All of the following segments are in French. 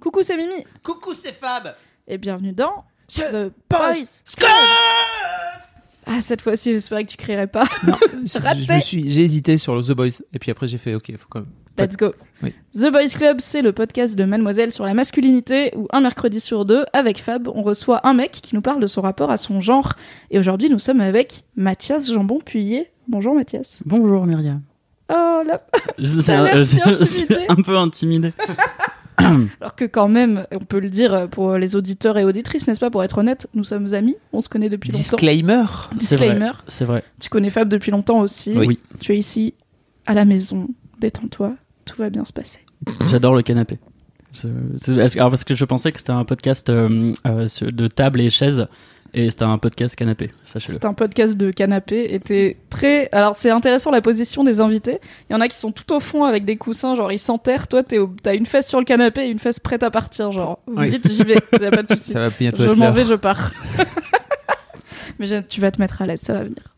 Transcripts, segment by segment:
Coucou, c'est Mimi. Coucou, c'est Fab. Et bienvenue dans The Boys Club. Ah, cette fois-ci, j'espérais que tu crierais pas. Non, je me suis, j'ai hésité sur le The Boys et puis après j'ai fait ok, faut quand même. Let's go. Oui. The Boys Club, c'est le podcast de Mademoiselle sur la masculinité où un mercredi sur deux, avec Fab, on reçoit un mec qui nous parle de son rapport à son genre. Et aujourd'hui, nous sommes avec Mathias Jambon Puyer. Bonjour Mathias. Bonjour Myriam. Oh là Je l'air je- suis un peu intimidé. Alors que quand même, on peut le dire pour les auditeurs et auditrices, n'est-ce pas Pour être honnête, nous sommes amis, on se connaît depuis longtemps. Disclaimer. C'est vrai, Disclaimer. C'est vrai. Tu connais Fab depuis longtemps aussi. Oui. Tu es ici, à la maison, détends-toi, tout va bien se passer. J'adore le canapé. C'est- c'est- parce que- alors parce que je pensais que c'était un podcast euh, euh, de table et chaises et c'était un podcast canapé. Sachez-le. C'est un podcast de canapé t'es très. Alors c'est intéressant la position des invités. Il y en a qui sont tout au fond avec des coussins, genre ils s'enterrent. Toi t'es au- t'as une fesse sur le canapé et une fesse prête à partir. Genre vous me dites j'y vais, y a pas de souci. Ça va bientôt Je m'en vais, je pars. Mais tu vas te mettre à l'aise, ça va venir.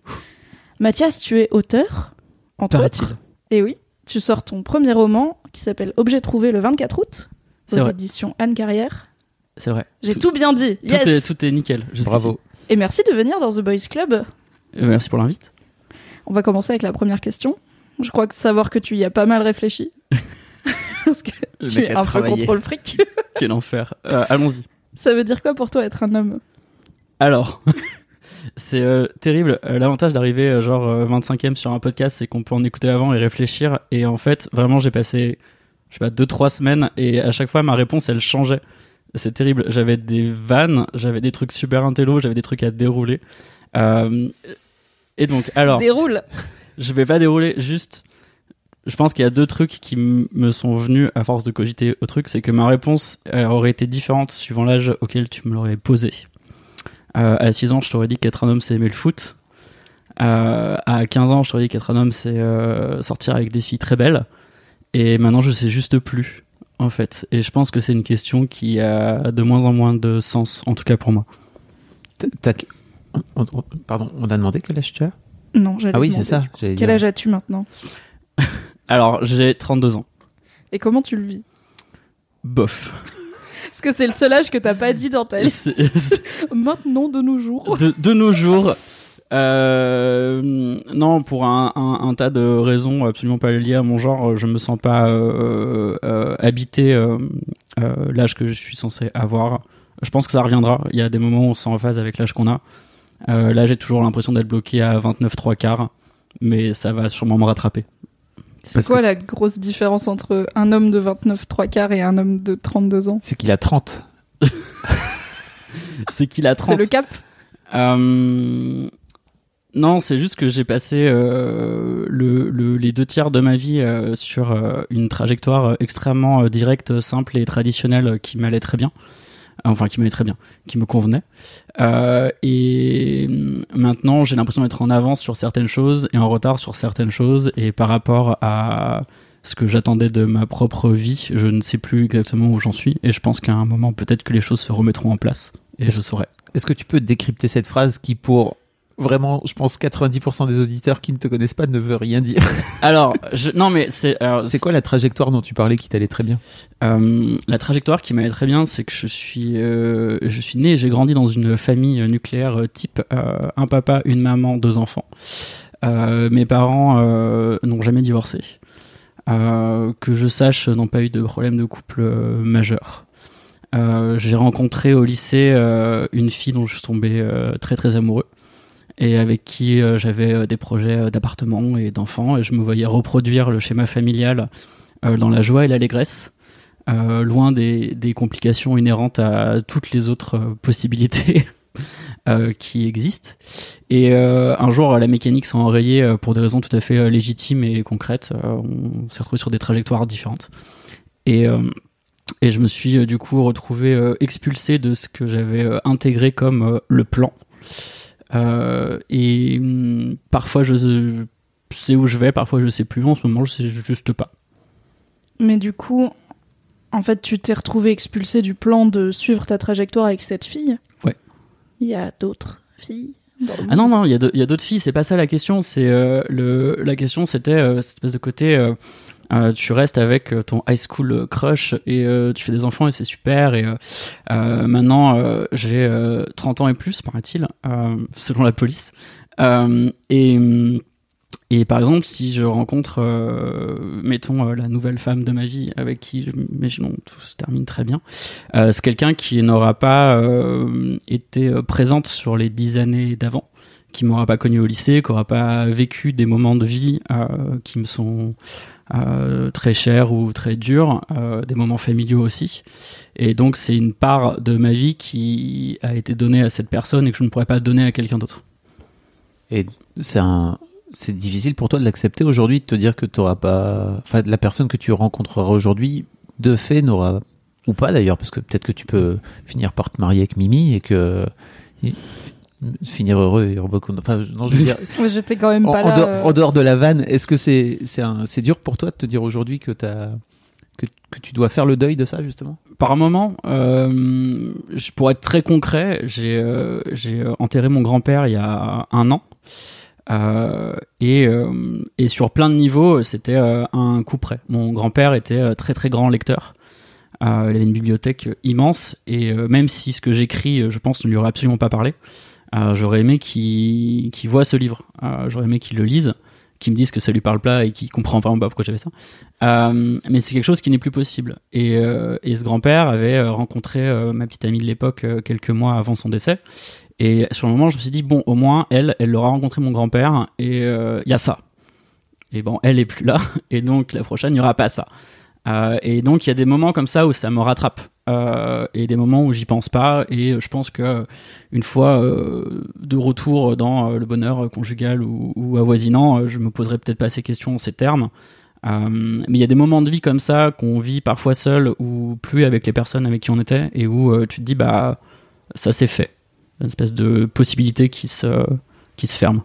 Mathias, tu es auteur, entre Paraît-il. autres. Et oui, tu sors ton premier roman qui s'appelle Objet trouvé le 24 août aux vrai. éditions Anne Carrière. C'est vrai. J'ai tout, bien dit. Tout, Yes. est, tout est nickel. Bravo. Et merci de venir dans The Boys Club. Euh, Merci pour l'invite. On va commencer avec la première question. Je crois que savoir que tu y as pas mal réfléchi. Parce que Le tu es un peu contrôle fric. Quel enfer. Euh, Allons-y. Ça veut dire quoi pour toi être un homme? Alors, c'est euh, terrible. L'avantage d'arriver euh, genre euh, 25e sur un podcast, c'est qu'on peut en écouter avant et réfléchir. Et en fait, vraiment, j'ai passé, je sais pas, deux trois semaines et à chaque fois ma réponse elle changeait. C'est terrible. J'avais des vannes, j'avais des trucs super intello, j'avais des trucs à dérouler. Euh, et donc, alors, Déroule. je vais pas dérouler, juste. Je pense qu'il y a deux trucs qui me sont venus à force de cogiter au truc, c'est que ma réponse euh, aurait été différente suivant l'âge auquel tu me l'aurais posé. Euh, à 6 ans, je t'aurais dit qu'être un homme, c'est aimer le foot. Euh, à 15 ans, je t'aurais dit qu'être un homme, c'est sortir avec des filles très belles. Et maintenant, je sais juste plus, en fait. Et je pense que c'est une question qui a de moins en moins de sens, en tout cas pour moi. T'as- Pardon, on a demandé quel âge tu as? Non, j'allais Ah oui, demander. c'est ça. Quel dire. âge as-tu maintenant? Alors, j'ai 32 ans. Et comment tu le vis? Bof. Parce que c'est le seul âge que t'as pas dit dans ta liste. C'est- Maintenant, de nos jours. de, de nos jours. Euh, non, pour un, un- un tas de raisons absolument pas liées à mon genre, je me sens pas euh, euh, habité euh, euh, l'âge que je suis censé avoir. Je pense que ça reviendra. Il y a des moments où on se sent en phase avec l'âge qu'on a. Euh, là, j'ai toujours l'impression d'être bloqué à 29 3 quarts, mais ça va sûrement me rattraper. C'est quoi que- la grosse différence entre un homme de 29 3 quarts et un homme de 32 ans? C'est qu'il a 30. C'est qu'il a 30. C'est le cap? Euh, non, c'est juste que j'ai passé euh, le, le- les deux tiers de ma vie euh, sur euh, une trajectoire extrêmement euh, directe, simple et traditionnelle euh, qui m'allait très bien. Enfin, qui m'allait très bien, qui me convenait. Euh, et hum, maintenant, j'ai l'impression d'être en avance sur certaines choses et en retard sur certaines choses. Et par rapport à ce que j'attendais de ma propre vie, je ne sais plus exactement où j'en suis. Et je pense qu'à un moment, peut-être que les choses se remettront en place. Et je saurai. Est-ce que tu peux décrypter cette phrase qui, pour vraiment, je pense, 90% des auditeurs qui ne te connaissent pas ne veut rien dire Alors, je, non, mais c'est. C'est quoi la trajectoire dont tu parlais qui t'allait très bien Euh, la trajectoire qui m'allait très bien, c'est que je suis, euh, je suis né et j'ai grandi dans une famille nucléaire type euh, un papa, une maman, deux enfants. Euh, mes parents n'ont jamais divorcé. Que je sache, n'ont pas eu de problème de couple majeur. J'ai rencontré au lycée une fille dont je suis tombé très très amoureux et avec qui euh, j'avais euh, des projets euh, d'appartement et d'enfants et je me voyais reproduire le schéma familial dans la joie et l'allégresse, loin des, complications inhérentes à toutes les autres possibilités qui existent. Et un jour, la mécanique s'est enrayée pour des raisons tout à fait légitimes et concrètes. On s'est retrouvé sur des trajectoires différentes. Et, et je me suis du coup retrouvé expulsé de ce que j'avais intégré comme le plan. Euh, et hum, parfois je sais où je vais, parfois je sais plus. En ce moment, je sais juste pas. Mais du coup, en fait, tu t'es retrouvé expulsé du plan de suivre ta trajectoire avec cette fille? Ouais. Il y a d'autres filles. dans le Ah non, non, il y a de- il y a d'autres filles, c'est pas ça la question. C'est euh, le La question, c'était euh, cette espèce de côté. Euh, euh, tu restes avec euh, ton high school crush et euh, tu fais des enfants et c'est super. Et euh, euh, maintenant, euh, j'ai euh, 30 ans et plus, paraît-il, euh, selon la police. Euh, et, hum, et par exemple, si je rencontre, euh, mettons, euh, la nouvelle femme de ma vie avec qui, imaginons, tout se termine très bien, euh, c'est quelqu'un qui n'aura pas euh, été euh, présente sur les dix années d'avant, qui m'aura pas connu au lycée, qui n'aura pas vécu des moments de vie euh, qui me sont euh, très chers ou très durs, euh, des moments familiaux aussi. Et donc c'est une part de ma vie qui a été donnée à cette personne et que je ne pourrais pas donner à quelqu'un d'autre. Et c'est difficile pour toi de l'accepter aujourd'hui, de te dire que tu pas, enfin, la personne que tu rencontreras aujourd'hui, de fait, n'aura, ou pas d'ailleurs, parce que peut-être que tu peux finir par te marier avec Mimi et que, finir heureux et heureux. Enfin, non, je veux dire, J'étais quand même en, pas en là. dehors, euh, en dehors de la vanne, est-ce que c'est, c'est un, dur pour toi de te dire aujourd'hui que t'as, que, que tu dois faire le deuil de ça, justement? Par moment, euh, pourrais être très concret, j'ai euh, j'ai enterré mon grand-père il y a un an. Euh, et, euh, et sur plein de niveaux, c'était euh, un coup près. Mon grand-père était euh, très très grand lecteur. Euh, il avait une bibliothèque immense et euh, même si ce que j'écris, je pense, ne lui aurait absolument pas parlé, j'aurais aimé qu'il voit ce livre. Euh, j'aurais aimé qu'il le lise, qu'il me dise que ça lui parle pas et qu'il comprend vraiment pas pourquoi j'avais ça. Euh, mais c'est quelque chose qui n'est plus possible. Et, euh, et ce grand-père avait euh, rencontré euh, ma petite amie de l'époque euh, quelques mois avant son décès. Et sur le moment, je me suis dit, bon, au moins, elle, elle aura rencontré mon grand-père et il y a ça. Et bon, elle est plus là. Et donc, la prochaine, il n'y aura pas ça. Euh, et donc, il y a des moments comme ça où ça me rattrape. Euh, et des moments où j'y pense pas. Et je pense que une fois euh, de retour dans le bonheur conjugal ou, ou avoisinant, je me poserai peut-être pas ces questions en ces termes. Mais il y a des moments de vie comme ça qu'on vit parfois seul ou plus avec les personnes avec qui on était et où tu te dis bah ça c'est fait. Une espèce de possibilité qui se, qui se ferme.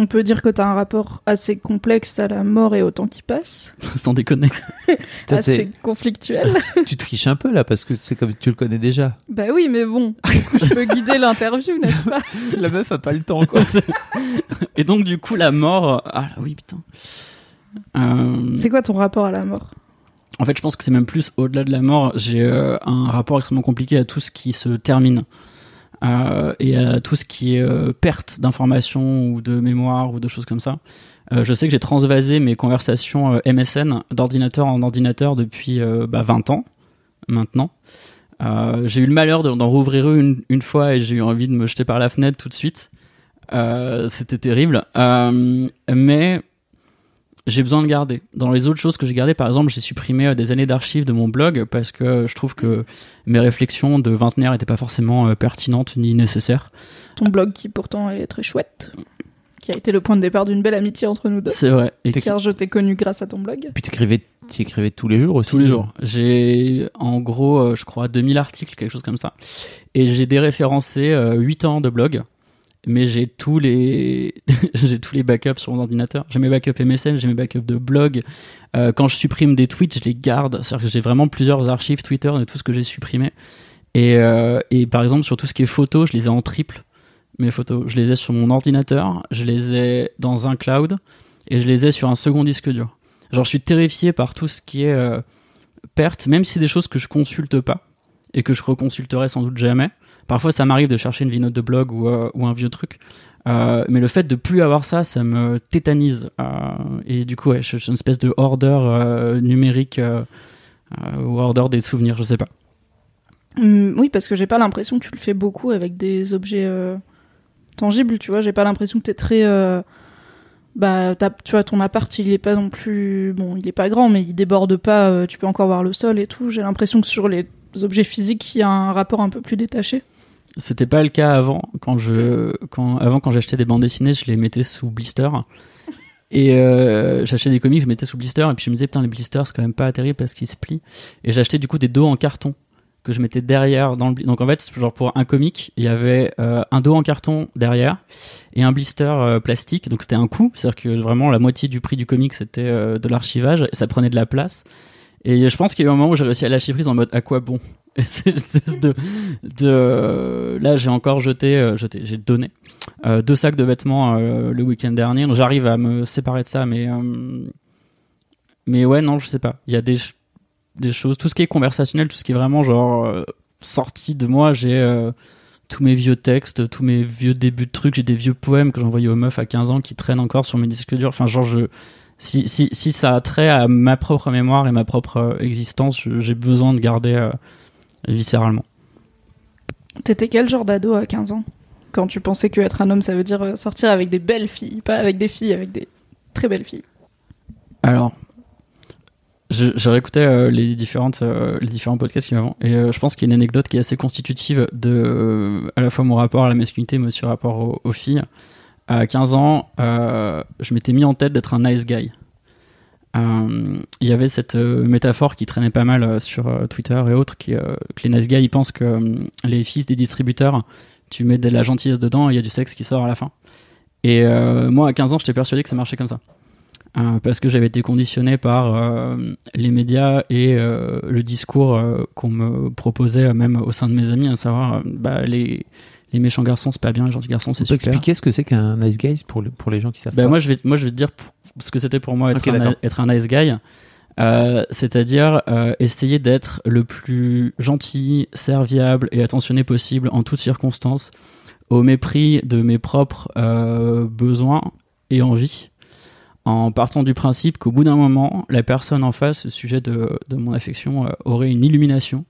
On peut dire que tu as un rapport assez complexe à la mort et au temps qui passe, Sans déconner. Assez conflictuel. tu triches un peu là, parce que c'est comme tu le connais déjà. bah oui, mais bon, du coup, je peux guider l'interview, n'est-ce pas La meuf a pas le temps, quoi. Et donc du coup la mort... Ah oui putain. Euh, C'est quoi ton rapport à la mort? En fait, je pense que c'est même plus au-delà de la mort. J'ai euh, un rapport extrêmement compliqué à tout ce qui se termine euh, et à tout ce qui est euh, perte d'informations ou de mémoire ou de choses comme ça. Euh, je sais que j'ai transvasé mes conversations euh, MSN d'ordinateur en ordinateur depuis euh, bah, 20 ans maintenant. Euh, j'ai eu le malheur de- d'en rouvrir une, une fois et j'ai eu envie de me jeter par la fenêtre tout de suite. Euh, C'était terrible. Euh, mais j'ai besoin de garder. Dans les autres choses que j'ai gardées, par exemple, j'ai supprimé euh, des années d'archives de mon blog parce que je trouve que mes réflexions de vingtenaire n'étaient pas forcément euh, pertinentes ni nécessaires. Ton blog qui pourtant est très chouette, qui a été le point de départ d'une belle amitié entre nous deux. C'est vrai. Et Car je t'ai connu grâce à ton blog. Puis t'écrivais, tu écrivais tous les jours aussi. tous les jours. J'ai en gros, euh, je crois, 2000 articles, quelque chose comme ça. Et j'ai déréférencé euh, 8 ans de blog. Mais j'ai tous les j'ai tous les backups sur mon ordinateur. J'ai mes backups MSN, j'ai mes backups de blog. Euh, quand je supprime des tweets, je les garde. C'est-à-dire que j'ai vraiment plusieurs archives Twitter de tout ce que j'ai supprimé. Et, euh, et par exemple, sur tout ce qui est photos, je les ai en triple. Mes photos, je les ai sur mon ordinateur, je les ai dans un cloud et je les ai sur un second disque dur. Genre, je suis terrifié par tout ce qui est euh, perte, même si c'est des choses que je consulte pas et que je reconsulterai sans doute jamais. Parfois, ça m'arrive de chercher une vie note de blog ou, euh, un vieux truc. Euh, mais le fait de plus avoir ça, ça me tétanise. Euh, et du coup, ouais, je, suis une espèce de euh, numérique ou order des souvenirs, je sais pas. Hum, oui, parce que j'ai pas l'impression que tu le fais beaucoup avec des objets tangibles, tu vois. J'ai pas l'impression que t'es très. euh, Bah, tu vois, ton appart, il est pas non plus. Bon, il est pas grand, mais il déborde pas, tu peux encore voir le sol et tout. J'ai l'impression que sur les objets physiques, il y a un rapport un peu plus détaché. C'était pas le cas avant. Quand je, quand, avant, quand j'achetais des bandes dessinées, je les mettais sous blister. Et euh, j'achetais des comics, je mettais sous blister. Et puis je me disais, putain, les blisters, c'est quand même pas terrible parce qu'ils se plient. Et j'achetais du coup des dos en carton que je mettais derrière dans le donc en fait genre pour un comic il y avait euh, un dos en carton derrière et un blister euh, plastique donc c'était un coût c'est à dire que vraiment la moitié du prix du comic c'était de l'archivage ça prenait de la place et je pense qu'il y a eu un moment où j'ai réussi à lâcher prise en mode à quoi bon? de là j'ai encore jeté euh, j'ai donné euh, deux sacs de vêtements euh, le week-end dernier. J'arrive à me séparer de ça mais euh, mais ouais non je sais pas. Il y a des des choses. Tout ce qui est conversationnel tout ce qui est vraiment genre euh, sorti de moi j'ai euh, tous mes vieux textes tous mes vieux débuts de trucs. J'ai des vieux poèmes que j'envoyais aux meufs à 15 ans qui traînent encore sur mes disques durs. Enfin genre si, si, si ça a trait à ma propre mémoire et ma propre euh, existence j'ai besoin de garder euh, viscéralement T'étais quel genre d'ado à 15 ans Quand tu pensais que être un homme, ça veut dire euh, sortir avec des belles filles, pas avec des filles, avec des très belles filles? Alors, j'ai réécouté euh, les, différentes, euh, les différents podcasts qu'il y a avant, et euh, je pense qu'il y a une anecdote qui est assez constitutive de à la fois mon rapport à la masculinité, mais aussi rapport aux, aux filles. À 15 ans, je m'étais mis en tête d'être un nice guy. Euh, Il y avait cette euh, métaphore qui traînait pas mal euh, sur Twitter et autres, qui, que les nice guys ils pensent que les fils des distributeurs, tu mets de la gentillesse dedans et il y a du sexe qui sort à la fin. Et moi, à 15 ans, j'étais persuadé que ça marchait comme ça. Euh, parce que j'avais été conditionné par euh, les médias et euh, le discours qu'on me proposait même au sein de mes amis, à savoir bah, les, les méchants garçons c'est pas bien, les gentils garçons c'est Tu peux super. expliquer ce que c'est qu'un nice guy pour, le- pour les gens qui savent Bah, pas moi, je vais, moi, je vais te dire pour- ce que c'était pour moi être, un, d'accord. être un nice guy. Euh, c'est-à-dire euh, essayer d'être le plus gentil, serviable et attentionné possible en toutes circonstances, au mépris de mes propres euh, besoins et envies, en partant du principe qu'au bout d'un moment, la personne en face, au sujet de, de mon affection, aurait une illumination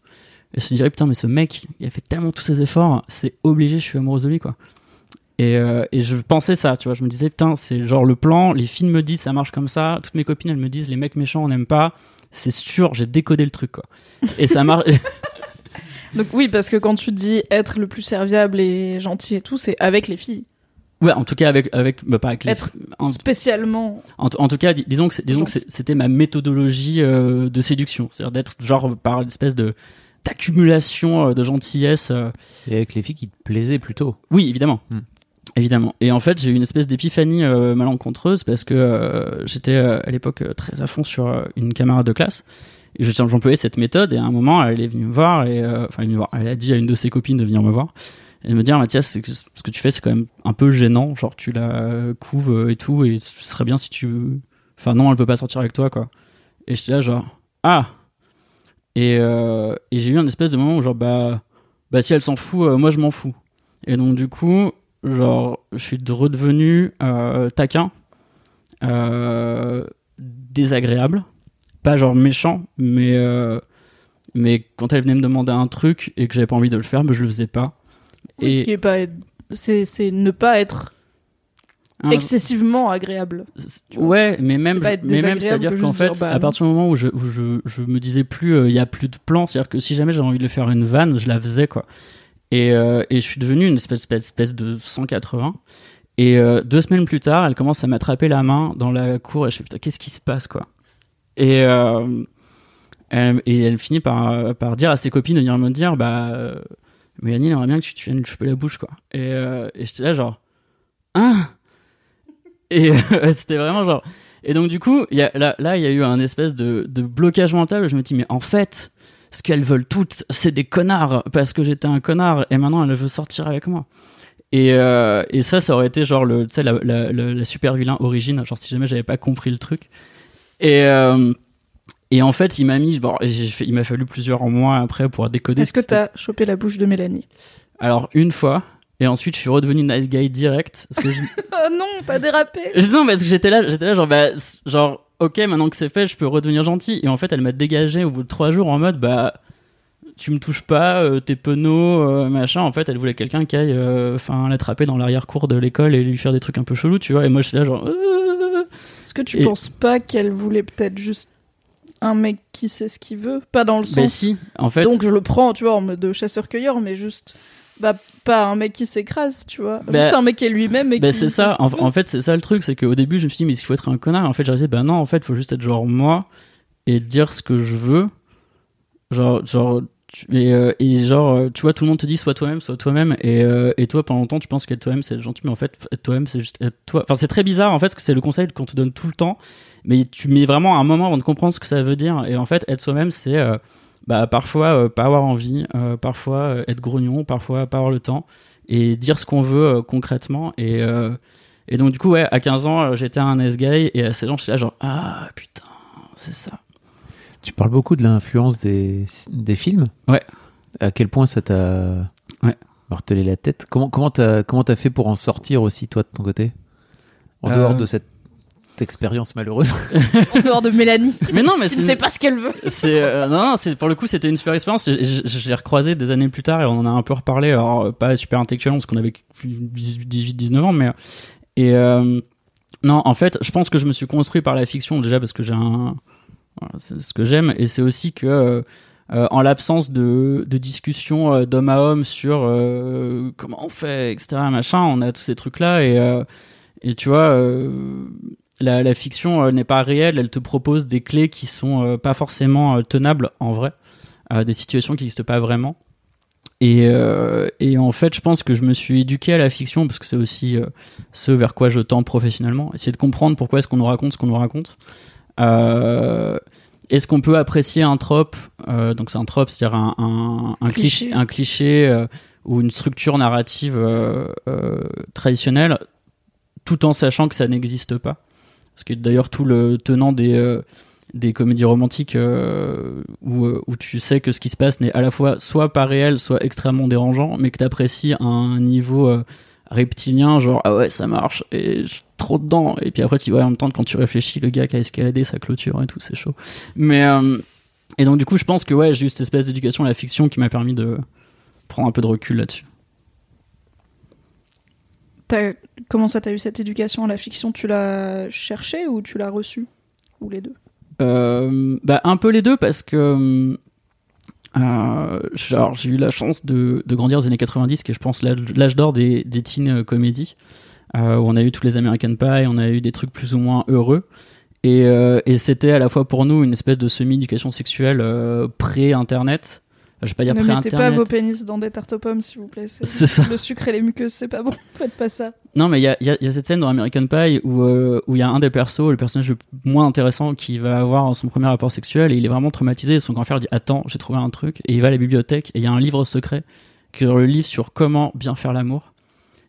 et se dirait putain mais ce mec, il a fait tellement tous ses efforts, c'est obligé, je suis amoureuse de lui quoi. Et, euh, et je pensais ça, tu vois. Je me disais, putain, c'est genre le plan, les filles me disent ça marche comme ça, toutes mes copines elles me disent les mecs méchants on n'aime pas, c'est sûr, j'ai décodé le truc quoi. Et ça marche. Donc oui, parce que quand tu dis être le plus serviable et gentil et tout, c'est avec les filles. ouais, en tout cas, avec. avec bah, pas avec les. Être En, Spécialement. en, en tout cas, dis- disons que, c'est- disons que c'est- c'était ma méthodologie euh, de séduction. C'est-à-dire d'être genre par une espèce de d'accumulation euh, de gentillesse. Et avec les filles qui te plaisaient plutôt. Oui, évidemment. Hmm. Évidemment. Et en fait, j'ai eu une espèce d'épiphanie euh, malencontreuse parce que euh, j'étais euh, à l'époque très à fond sur une camarade de classe. Et je- j'employais cette méthode et à un moment, elle est venue me voir et enfin, elle. Elle a dit à une de ses copines de venir me voir. Elle me dit, ah, Mathias, ce que tu fais, c'est quand même un peu gênant. Genre, tu la couves et tout, et ce serait bien si tu. Enfin, non, elle veut pas sortir avec toi, quoi. Et j'étais là, genre, ah. Et, et j'ai eu un espèce de moment où, genre, bah, bah si elle s'en fout, moi je m'en fous. Et donc, du coup, genre, je suis de- redevenu euh, taquin, euh, désagréable, pas genre méchant, mais, euh, mais quand elle venait me demander un truc et que j'avais pas envie de le faire, bah, je le faisais pas. Oui, Ce qui est pas. C'est c'est ne pas être Un- excessivement agréable. Ouais, mais même, être mais même, c'est-à-dire que qu'en fait, dire, bah, à partir du moment où je, où je, je me disais plus, euh, il y a plus de plan, c'est-à-dire que si jamais j'avais envie de faire une vanne, je la faisais, quoi. Et, euh, et je suis devenu une espèce, de 180. Et euh, deux semaines plus tard, elle commence à m'attraper la main dans la cour et je fais putain, qu'est-ce qui se passe, quoi? Et, euh, elle, finit par, dire à ses copines de venir me dire, bah, Mélanie, elle aimerait bien que tu te viennes lui choper la bouche, quoi. Et, et j'étais là, genre, hein? Et c'était vraiment genre. Et donc, du coup, il là, il y a eu un espèce de, de blocage mental où je me dis, mais en fait, ce qu'elles veulent toutes, c'est des connards, parce que j'étais un connard, et maintenant elle veut sortir avec moi. Et, euh, et ça, ça aurait été genre le, la, la, la, la super vilain origine, genre si jamais j'avais pas compris le truc. Et, euh, et en fait, il m'a mis, bon, j'ai fait- il m'a fallu plusieurs mois après pour décoder. Est-ce ce que t'as chopé la bouche de Mélanie? Alors, une fois, et ensuite je suis redevenu nice guy direct. Parce que je, Oh non, t'as dérapé non, parce que j'étais là, j'étais là, genre, bah, genre, ok, maintenant que c'est fait, je peux redevenir gentil. Et en fait, elle m'a dégagé au bout de trois jours en mode, bah, tu me touches pas, euh, t'es penaud, euh, machin. En fait, elle voulait quelqu'un qui aille, euh, enfin, l'attraper dans l'arrière-cour de l'école et lui faire des trucs un peu chelous, tu vois. Et moi, j'étais là, genre, Est-ce que tu Et- penses pas qu'elle voulait peut-être juste un mec qui sait ce qu'il veut? Pas dans le bah sens. si, en fait. Donc je le prends, tu vois, en mode chasseur-cueilleur, mais juste. Bah, pas un mec qui s'écrase, tu vois. Bah, Juste un mec qui est lui-même et qui c'est ça. En, fait, c'est ça le truc, c'est qu'au début, je me suis dit, mais est-ce qu'il faut être un connard? Et En fait, j'ai réalisé, ben non, en fait, il faut juste être genre moi et dire ce que je veux. Genre, genre, et, euh, et genre, euh, tu vois, tout le monde te dit, sois toi-même, sois toi-même. Et, euh, et toi, pendant longtemps, tu penses qu'être toi-même, c'est gentil, mais en fait, être toi-même, c'est juste être toi. Enfin, c'est très bizarre, en fait, parce que c'est le conseil qu'on te donne tout le temps. Mais tu mets vraiment un moment avant de comprendre ce que ça veut dire. Et en fait, être soi-même, c'est euh, bah, parfois euh, pas avoir envie, euh, parfois euh, être grognon, parfois pas avoir le temps et dire ce qu'on veut concrètement. Et, et donc, du coup, ouais, à 15 ans, j'étais un S-guy et à 16 ans, j'étais là, genre, ah putain, c'est ça. Tu parles beaucoup de l'influence des, des films. Ouais. À quel point ça t'a Ouais. martelé la tête? Comment comment t'as comment fait pour en sortir aussi toi de ton côté? En Euh. dehors de cette expérience malheureuse. En dehors de Mélanie. Mais non, mais c'est ne sait pas ce qu'elle veut. c'est euh, non, non c'est pour le coup c'était une super expérience J'ai- recroisé des années plus tard et on en a un peu reparlé alors euh, pas super intellectuellement parce qu'on avait 18 19 ans mais et euh, non en fait je pense que je me suis construit par la fiction déjà parce que j'ai un voilà, c'est ce que j'aime et c'est aussi que euh, en l'absence de, de discussion euh, d'homme à homme sur euh, comment on fait etc machin on a tous ces trucs là et euh, et tu vois euh, la, la fiction euh, n'est pas réelle, elle te propose des clés qui sont euh, pas forcément euh, tenables en vrai, des situations qui n'existent pas vraiment. Et, et en fait, je pense que je me suis éduqué à la fiction parce que c'est aussi ce vers quoi je tends professionnellement. Essayer de comprendre pourquoi est-ce qu'on nous raconte ce qu'on nous raconte. Est-ce qu'on peut apprécier un trope Donc c'est un trope, c'est-à-dire un, un, un Cliché. cliché, un cliché ou une structure narrative euh, euh, traditionnelle, tout en sachant que ça n'existe pas. Parce que d'ailleurs tout le tenant des euh, des comédies romantiques euh, où, euh, où tu sais que ce qui se passe n'est à la fois soit pas réel, soit extrêmement dérangeant, mais que t'apprécies à un niveau reptilien, genre ah ouais ça marche et je suis trop dedans. Et puis après tu vois en même temps quand tu réfléchis, le gars qui a escaladé sa clôture et tout, c'est chaud. Mais et donc du coup je pense que ouais j'ai eu cette espèce d'éducation à la fiction qui m'a permis de prendre un peu de recul là-dessus. Comment ça, t'as eu cette éducation à la fiction? Tu l'as cherchée ou tu l'as reçue? Ou les deux? Euh, bah, un peu les deux parce que euh, j'ai eu la chance de, de grandir aux années 90, qui est, je pense, l'âge d'or des, teen euh, comédies, où on a eu tous les American Pie, on a eu des trucs plus ou moins heureux. Et, c'était à la fois pour nous une espèce de semi-éducation sexuelle pré-internet. Je vais pas dire Ne mettez pas vos pénis dans des tartes aux pommes, s'il vous plaît. C'est- ça. Le sucre et les muqueuses, c'est pas bon. Faites pas ça. Non, mais il y a, il y a- il y a cette scène dans American Pie où euh, où il y a un des persos, le personnage le moins intéressant, qui va avoir son premier rapport sexuel et il est vraiment traumatisé. Et son grand frère dit Attends, j'ai trouvé un truc. Et il va à la bibliothèque et il y a un livre secret, qui est le livre sur comment bien faire l'amour.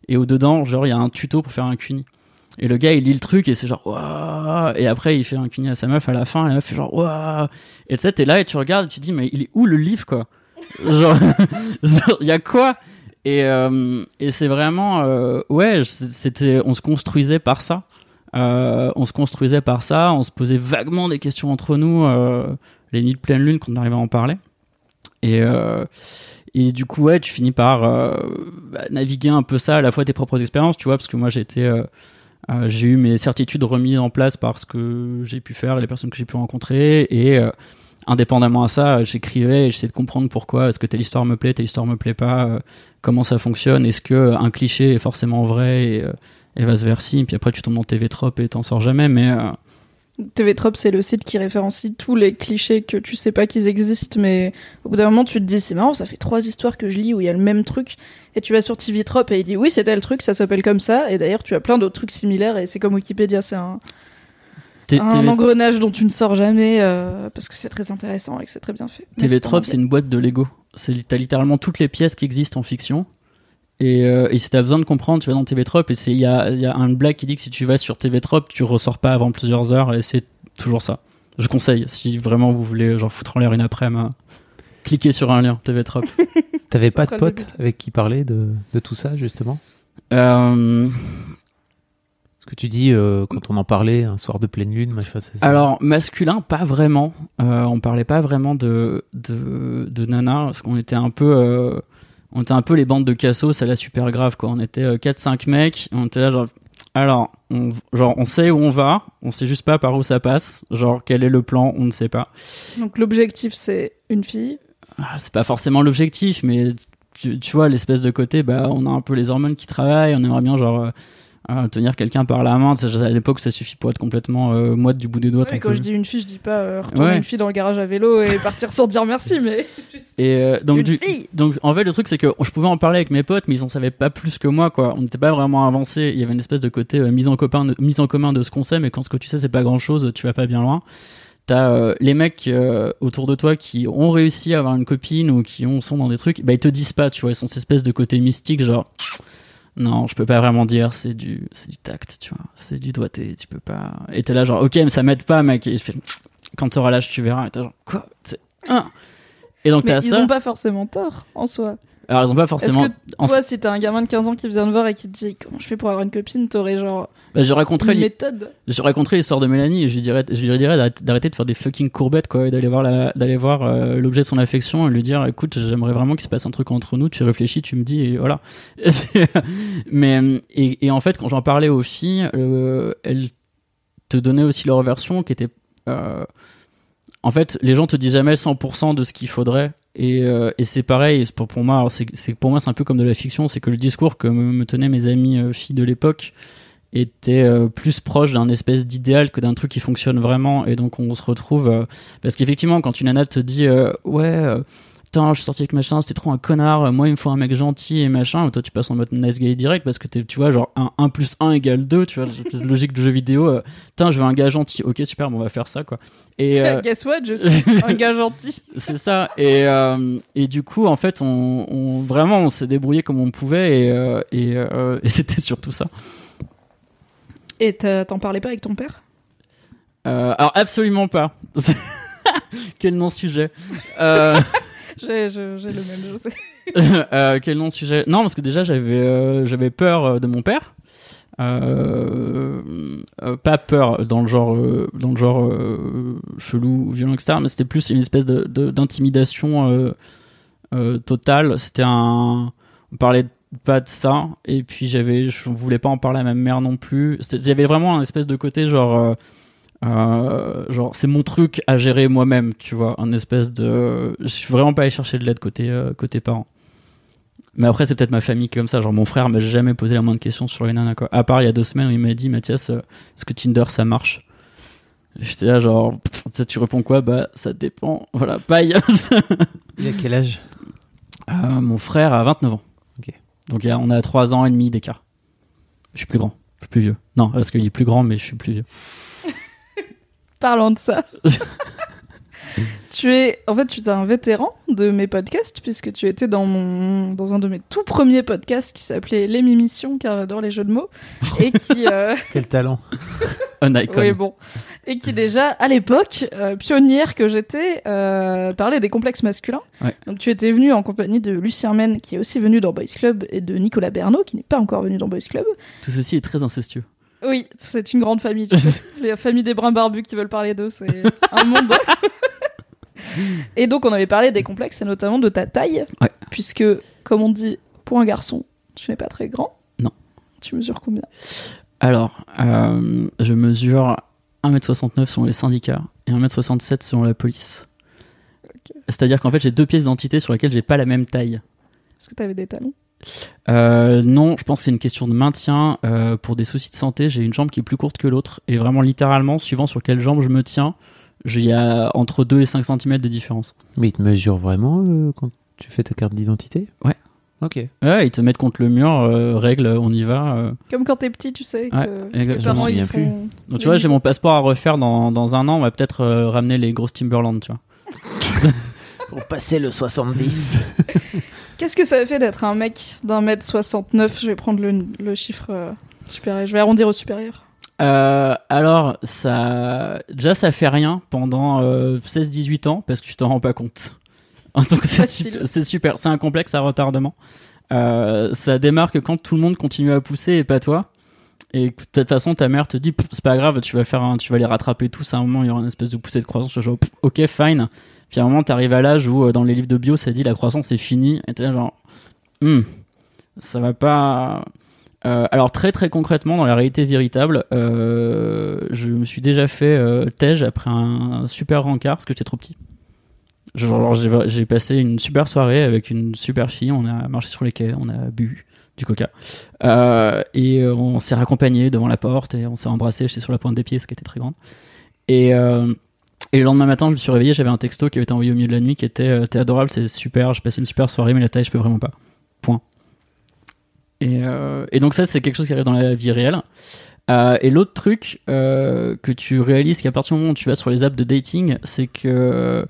Et au dedans, genre, il y a un tuto pour faire un cuni. Et le gars, il lit le truc et c'est genre Waouh Et après, il fait un cuni à sa meuf à la fin. Et la meuf fait genre Waouh Et tu sais, t'es là et tu regardes et tu te dis Mais il est où le livre, quoi? Genre, il y a quoi? Et, euh, et c'est vraiment euh, ouais c'était on se construisait par ça. Euh, on se construisait par ça on se posait vaguement des questions entre nous les nuits de pleine lune quand on arrivait à en parler. Et et du coup ouais tu finis par bah, naviguer un peu ça à la fois tes propres expériences tu vois parce que moi été euh, j'ai eu mes certitudes remises en place par ce que j'ai pu faire les personnes que j'ai pu rencontrer et indépendamment à ça, j'écrivais et j'essayais de comprendre pourquoi est-ce que telle histoire me plaît, telle histoire me plaît pas, euh, comment ça fonctionne, est-ce que euh, un cliché est forcément vrai et, euh, et vice versa. Puis après tu tombes dans TV trop et t'en sors jamais. Mais euh, TV Trop, c'est le site qui référencie tous les clichés que tu sais pas qu'ils existent, mais au bout d'un moment, tu te dis, c'est marrant, ça fait trois histoires que je lis où il y a le même truc, et tu vas sur TV Trop et il dit, oui, c'était le truc, ça s'appelle comme ça, et d'ailleurs, tu as plein d'autres trucs similaires, et c'est comme Wikipédia, c'est un, un TV engrenage dont tu ne sors jamais, euh, parce que c'est très intéressant et que c'est très bien fait. Mais TV c'est une boîte de Lego. C'est t'as littéralement toutes les pièces qui existent en fiction. Et, euh, et si t'as besoin de comprendre, tu vas dans TV Trop et c'est il y a, il y a un blague qui dit que si tu vas sur TV Trop, tu ressors pas avant plusieurs heures et c'est toujours ça. Je conseille si vraiment vous voulez genre foutre en l'air une après-midi. Cliquez sur un lien TV Trop. T'avais pas de pote avec qui parler de, de tout ça justement? Euh, que tu dis euh, quand on en parlait un soir de pleine lune, fais ça. Alors masculin, pas vraiment. Euh, on parlait pas vraiment de de, de nana parce qu'on était un peu euh, on était un peu les bandes de cassos à la super grave quoi. On était 4-5 mecs, on était là genre alors on, genre on sait où on va, on sait juste pas par où ça passe. Genre quel est le plan, on ne sait pas. Donc l'objectif, c'est une fille. Ah, c'est pas forcément l'objectif, mais tu, tu vois l'espèce de côté bah on a un peu les hormones qui travaillent on aimerait bien genre euh, euh, tenir quelqu'un par la main à l'époque ça suffit pour être complètement euh, moite du bout des doigts Ouais, quand peu. je dis une fille, je dis pas euh, retourner Ouais. une fille dans le garage à vélo et partir sans dire merci, mais juste et euh, donc une du fille. donc en fait le truc c'est que je pouvais en parler avec mes potes mais ils en savaient pas plus que moi quoi on n'était pas vraiment avancé il y avait une espèce de côté euh, mise en commun de, mise en commun de ce qu'on sait mais quand ce que tu sais c'est pas grand chose tu vas pas bien loin t'as euh, les mecs euh, autour de toi qui ont réussi à avoir une copine ou qui ont sont dans des trucs bah ils te disent pas tu vois ils sont cette espèce de côté mystique genre non je peux pas vraiment dire c'est du c'est du tact tu vois. C'est du doigté tu peux pas. Et t'es là genre ok mais ça m'aide pas mec. Et je fais quand t'auras l'âge tu verras. Et t'es genre quoi? C'est- et donc Mais t'as ils ça. ont pas forcément tort en soi. Alors ils ont pas Est-ce forcément que en- toi, si t'as un gamin de 15 ans qui vient te voir et qui te dit comment je fais pour avoir une copine, t'aurais genre Bah, j'ai raconté une méthode j'ai raconté l'histoire de Mélanie et je lui dirais je lui dirais d'arrêter- de faire des fucking courbettes quoi et d'aller voir d'aller voir euh, l'objet de son affection et lui dire écoute j'aimerais vraiment qu'il se passe un truc entre nous tu réfléchis tu me dis et voilà. C'est- mais et, et en fait quand j'en parlais aux filles euh, elles te donnaient aussi leur version qui était euh, en fait les gens te disent jamais 100% de ce qu'il faudrait et, euh, et c'est pareil pour, pour moi c'est pour moi c'est un peu comme de la fiction c'est que le discours que me, tenaient mes amis euh, filles de l'époque était euh, plus proche d'un espèce d'idéal que d'un truc qui fonctionne vraiment. Et donc on se retrouve euh, parce qu'effectivement quand une nana te dit euh, ouais putain je suis sorti avec machin c'était trop un connard moi il me faut un mec gentil et machin toi tu passes en mode nice guy direct parce que t'es- tu vois genre 1, 1 plus 1 égale 2 tu vois cette logique de jeu vidéo euh, putain je veux un gars gentil ok super bon, on va faire ça quoi et euh, Guess what Je suis un gars gentil. c'est ça. Et, euh, et du coup, en fait, on, on- vraiment, on s'est débrouillé comme on pouvait et, euh, et, et c'était surtout ça. Et t'en parlais pas avec ton père? Alors, absolument pas. quel non-sujet. Euh, J'ai le même, je sais. euh, quel non-sujet. Non, parce que déjà, j'avais euh, peur euh, de mon père. Pas peur dans le genre euh, dans le genre chelou ou violent etc mais c'était plus une espèce d'intimidation totale c'était un on parlait pas de ça et puis j'avais je voulais pas en parler à ma mère non plus il y avait vraiment un espèce de côté genre euh, genre c'est mon truc à gérer moi-même tu vois un espèce de je suis vraiment pas allé chercher de l'aide côté euh, côté parents mais après c'est peut-être ma famille qui est comme ça genre mon frère m'a jamais posé la moindre question sur les nanas quoi à part il y a deux semaines où il m'a dit Mathias euh, est-ce que Tinder ça marche? J'étais là genre pff, tu sais, tu réponds quoi? Bah ça dépend voilà paille Il a quel âge? Euh, mon frère a 29 ans. Ok. Donc a- on a 3 ans et demi d'écart. Je suis plus grand, je suis plus vieux. Non, parce qu'il est plus grand, mais je suis plus vieux. Parlant de ça. tu es, en fait, tu es un vétéran de mes podcasts puisque tu étais dans mon, dans un de mes tout premiers podcasts qui s'appelait Les Mimitions car j'adore les jeux de mots et qui, euh, Quel talent Un icon. oui bon, et qui déjà à l'époque euh, pionnière que j'étais euh, parlait des complexes masculins. Ouais. Donc tu étais venu en compagnie de Lucien Men qui est aussi venu dans Boys Club et de Nicolas Bernot qui n'est pas encore venu dans Boys Club. Tout ceci est très incestueux. Oui, c'est une grande famille. Les familles des brins barbus qui veulent parler d'eux, c'est un monde. et donc, on avait parlé des complexes et notamment de ta taille. Ouais. Puisque, comme on dit, pour un garçon, tu n'es pas très grand. Non. Tu mesures combien? Alors, euh, je mesure 1m69 selon les syndicats et 1m67 selon la police. C'est-à-dire qu'en fait, j'ai deux pièces d'identité sur lesquelles j'ai pas la même taille. Est-ce que tu avais des talons? Euh, non, je pense que c'est une question de maintien. Euh, pour des soucis de santé, j'ai une jambe qui est plus courte que l'autre. Et vraiment, littéralement, suivant sur quelle jambe je me tiens, il y a entre 2 et 5 cm de différence. Mais il te mesure vraiment euh, quand tu fais ta carte d'identité? Ouais. Ok. Ouais, ils te mettent contre le mur, euh, règle, on y va. euh. Comme quand t'es petit, tu sais. Ouais, que exact, tes je m'en parents, ils souviens plus. Donc tu vois, j'ai mon passeport à refaire dans, dans un an. On va peut-être euh, ramener les grosses Timberland, tu vois. Pour passer le 70. Qu'est-ce que ça fait d'être un mec d'un mètre 69 Je vais prendre le, le chiffre euh, supérieur. Je vais arrondir au supérieur. Euh, alors, ça, déjà, ça fait rien pendant euh, 16-18 ans parce que tu t'en rends pas compte. Donc c'est super, c'est super. C'est un complexe à retardement. Euh, ça démarre que quand tout le monde continue à pousser et pas toi. Et de toute façon, ta mère te dit, c'est pas grave, tu vas faire, un, tu vas les rattraper tous. À un moment, il y aura une espèce de poussée de croissance. Je ok, fine. Puis à un moment, t'arrives à l'âge où euh, dans les livres de bio, ça dit la croissance est finie. Et t'es genre, Hmm, ça va pas. Euh, alors très très concrètement, dans la réalité véritable, euh, je me suis déjà fait euh, tège après un, super rencard parce que j'étais trop petit. J'ai passé une super soirée avec une super fille. On a marché sur les quais, on a bu du coca. Et on s'est raccompagné devant la porte et on s'est embrassé. J'étais sur la pointe des pieds, ce qui était très grande. Et, et le lendemain matin, je me suis réveillé, j'avais un texto qui avait été envoyé au milieu de la nuit qui était euh, T'es adorable, c'est super, j'ai passé une super soirée, mais la taille, je peux vraiment pas. Point. Et, euh, et donc, ça, c'est quelque chose qui arrive dans la vie réelle. Euh, et l'autre truc euh, que tu réalises qu'à partir du moment où tu vas sur les apps de dating, c'est que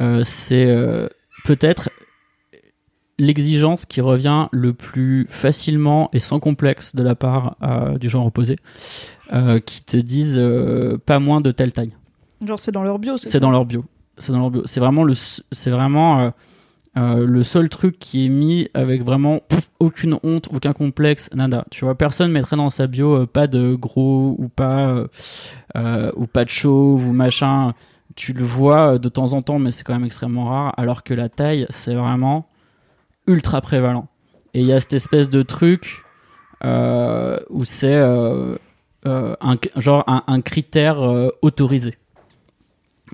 euh, c'est euh, peut-être l'exigence qui revient le plus facilement et sans complexe de la part du genre opposé, qui te disent pas moins de telle taille. Genre, c'est dans leur bio, c'est C'est dans leur bio. C'est dans leur bio. C'est vraiment le, c'est vraiment euh, euh, le seul truc qui est mis avec vraiment pff, aucune honte, aucun complexe, nada. Tu vois, personne mettrait dans sa bio euh, pas de gros ou pas ou pas de chauve ou machin. Tu le vois de temps en temps, mais c'est quand même extrêmement rare. Alors que la taille, c'est vraiment ultra prévalent. Et il y a cette espèce de truc où c'est un, genre un, un critère autorisé.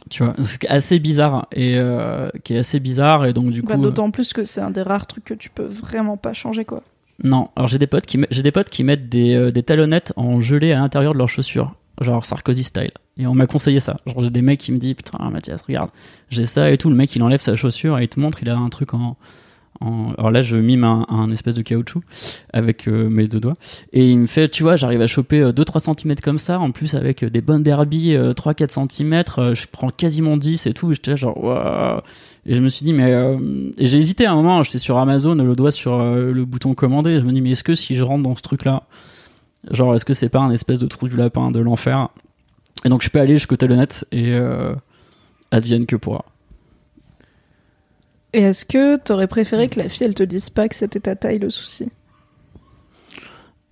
Tu vois, c'est assez bizarre et euh, qui est assez bizarre et donc du Bah, coup. D'autant plus que c'est un des rares trucs que tu peux vraiment pas changer, quoi. Non, alors j'ai des potes qui j'ai des potes qui mettent des, euh, des talonnettes en gelée à l'intérieur de leurs chaussures, genre Sarkozy style. Et on m'a conseillé ça. Genre j'ai des mecs qui me disent putain Mathias regarde, j'ai ça et tout. Le mec il enlève sa chaussure et il te montre il a un truc en, alors là je mime un, espèce de caoutchouc avec euh, mes deux doigts et il me fait tu vois j'arrive à choper 2-3 cm comme ça en plus avec euh, des bonnes derbies 3-4 cm je prends quasiment 10 et tout et j'étais genre waouh et je me suis dit, mais. euh, j'ai hésité à un moment, j'étais sur Amazon, le doigt sur euh, le bouton commander. Je me dis, mais est-ce que si je rentre dans ce truc-là, genre, est-ce que c'est pas un espèce de trou du lapin, de l'enfer? Et donc, je peux aller jusqu'au talonnette et euh, advienne que pourra. Et est-ce que t'aurais préféré que la fille, elle te dise pas que c'était ta taille le souci?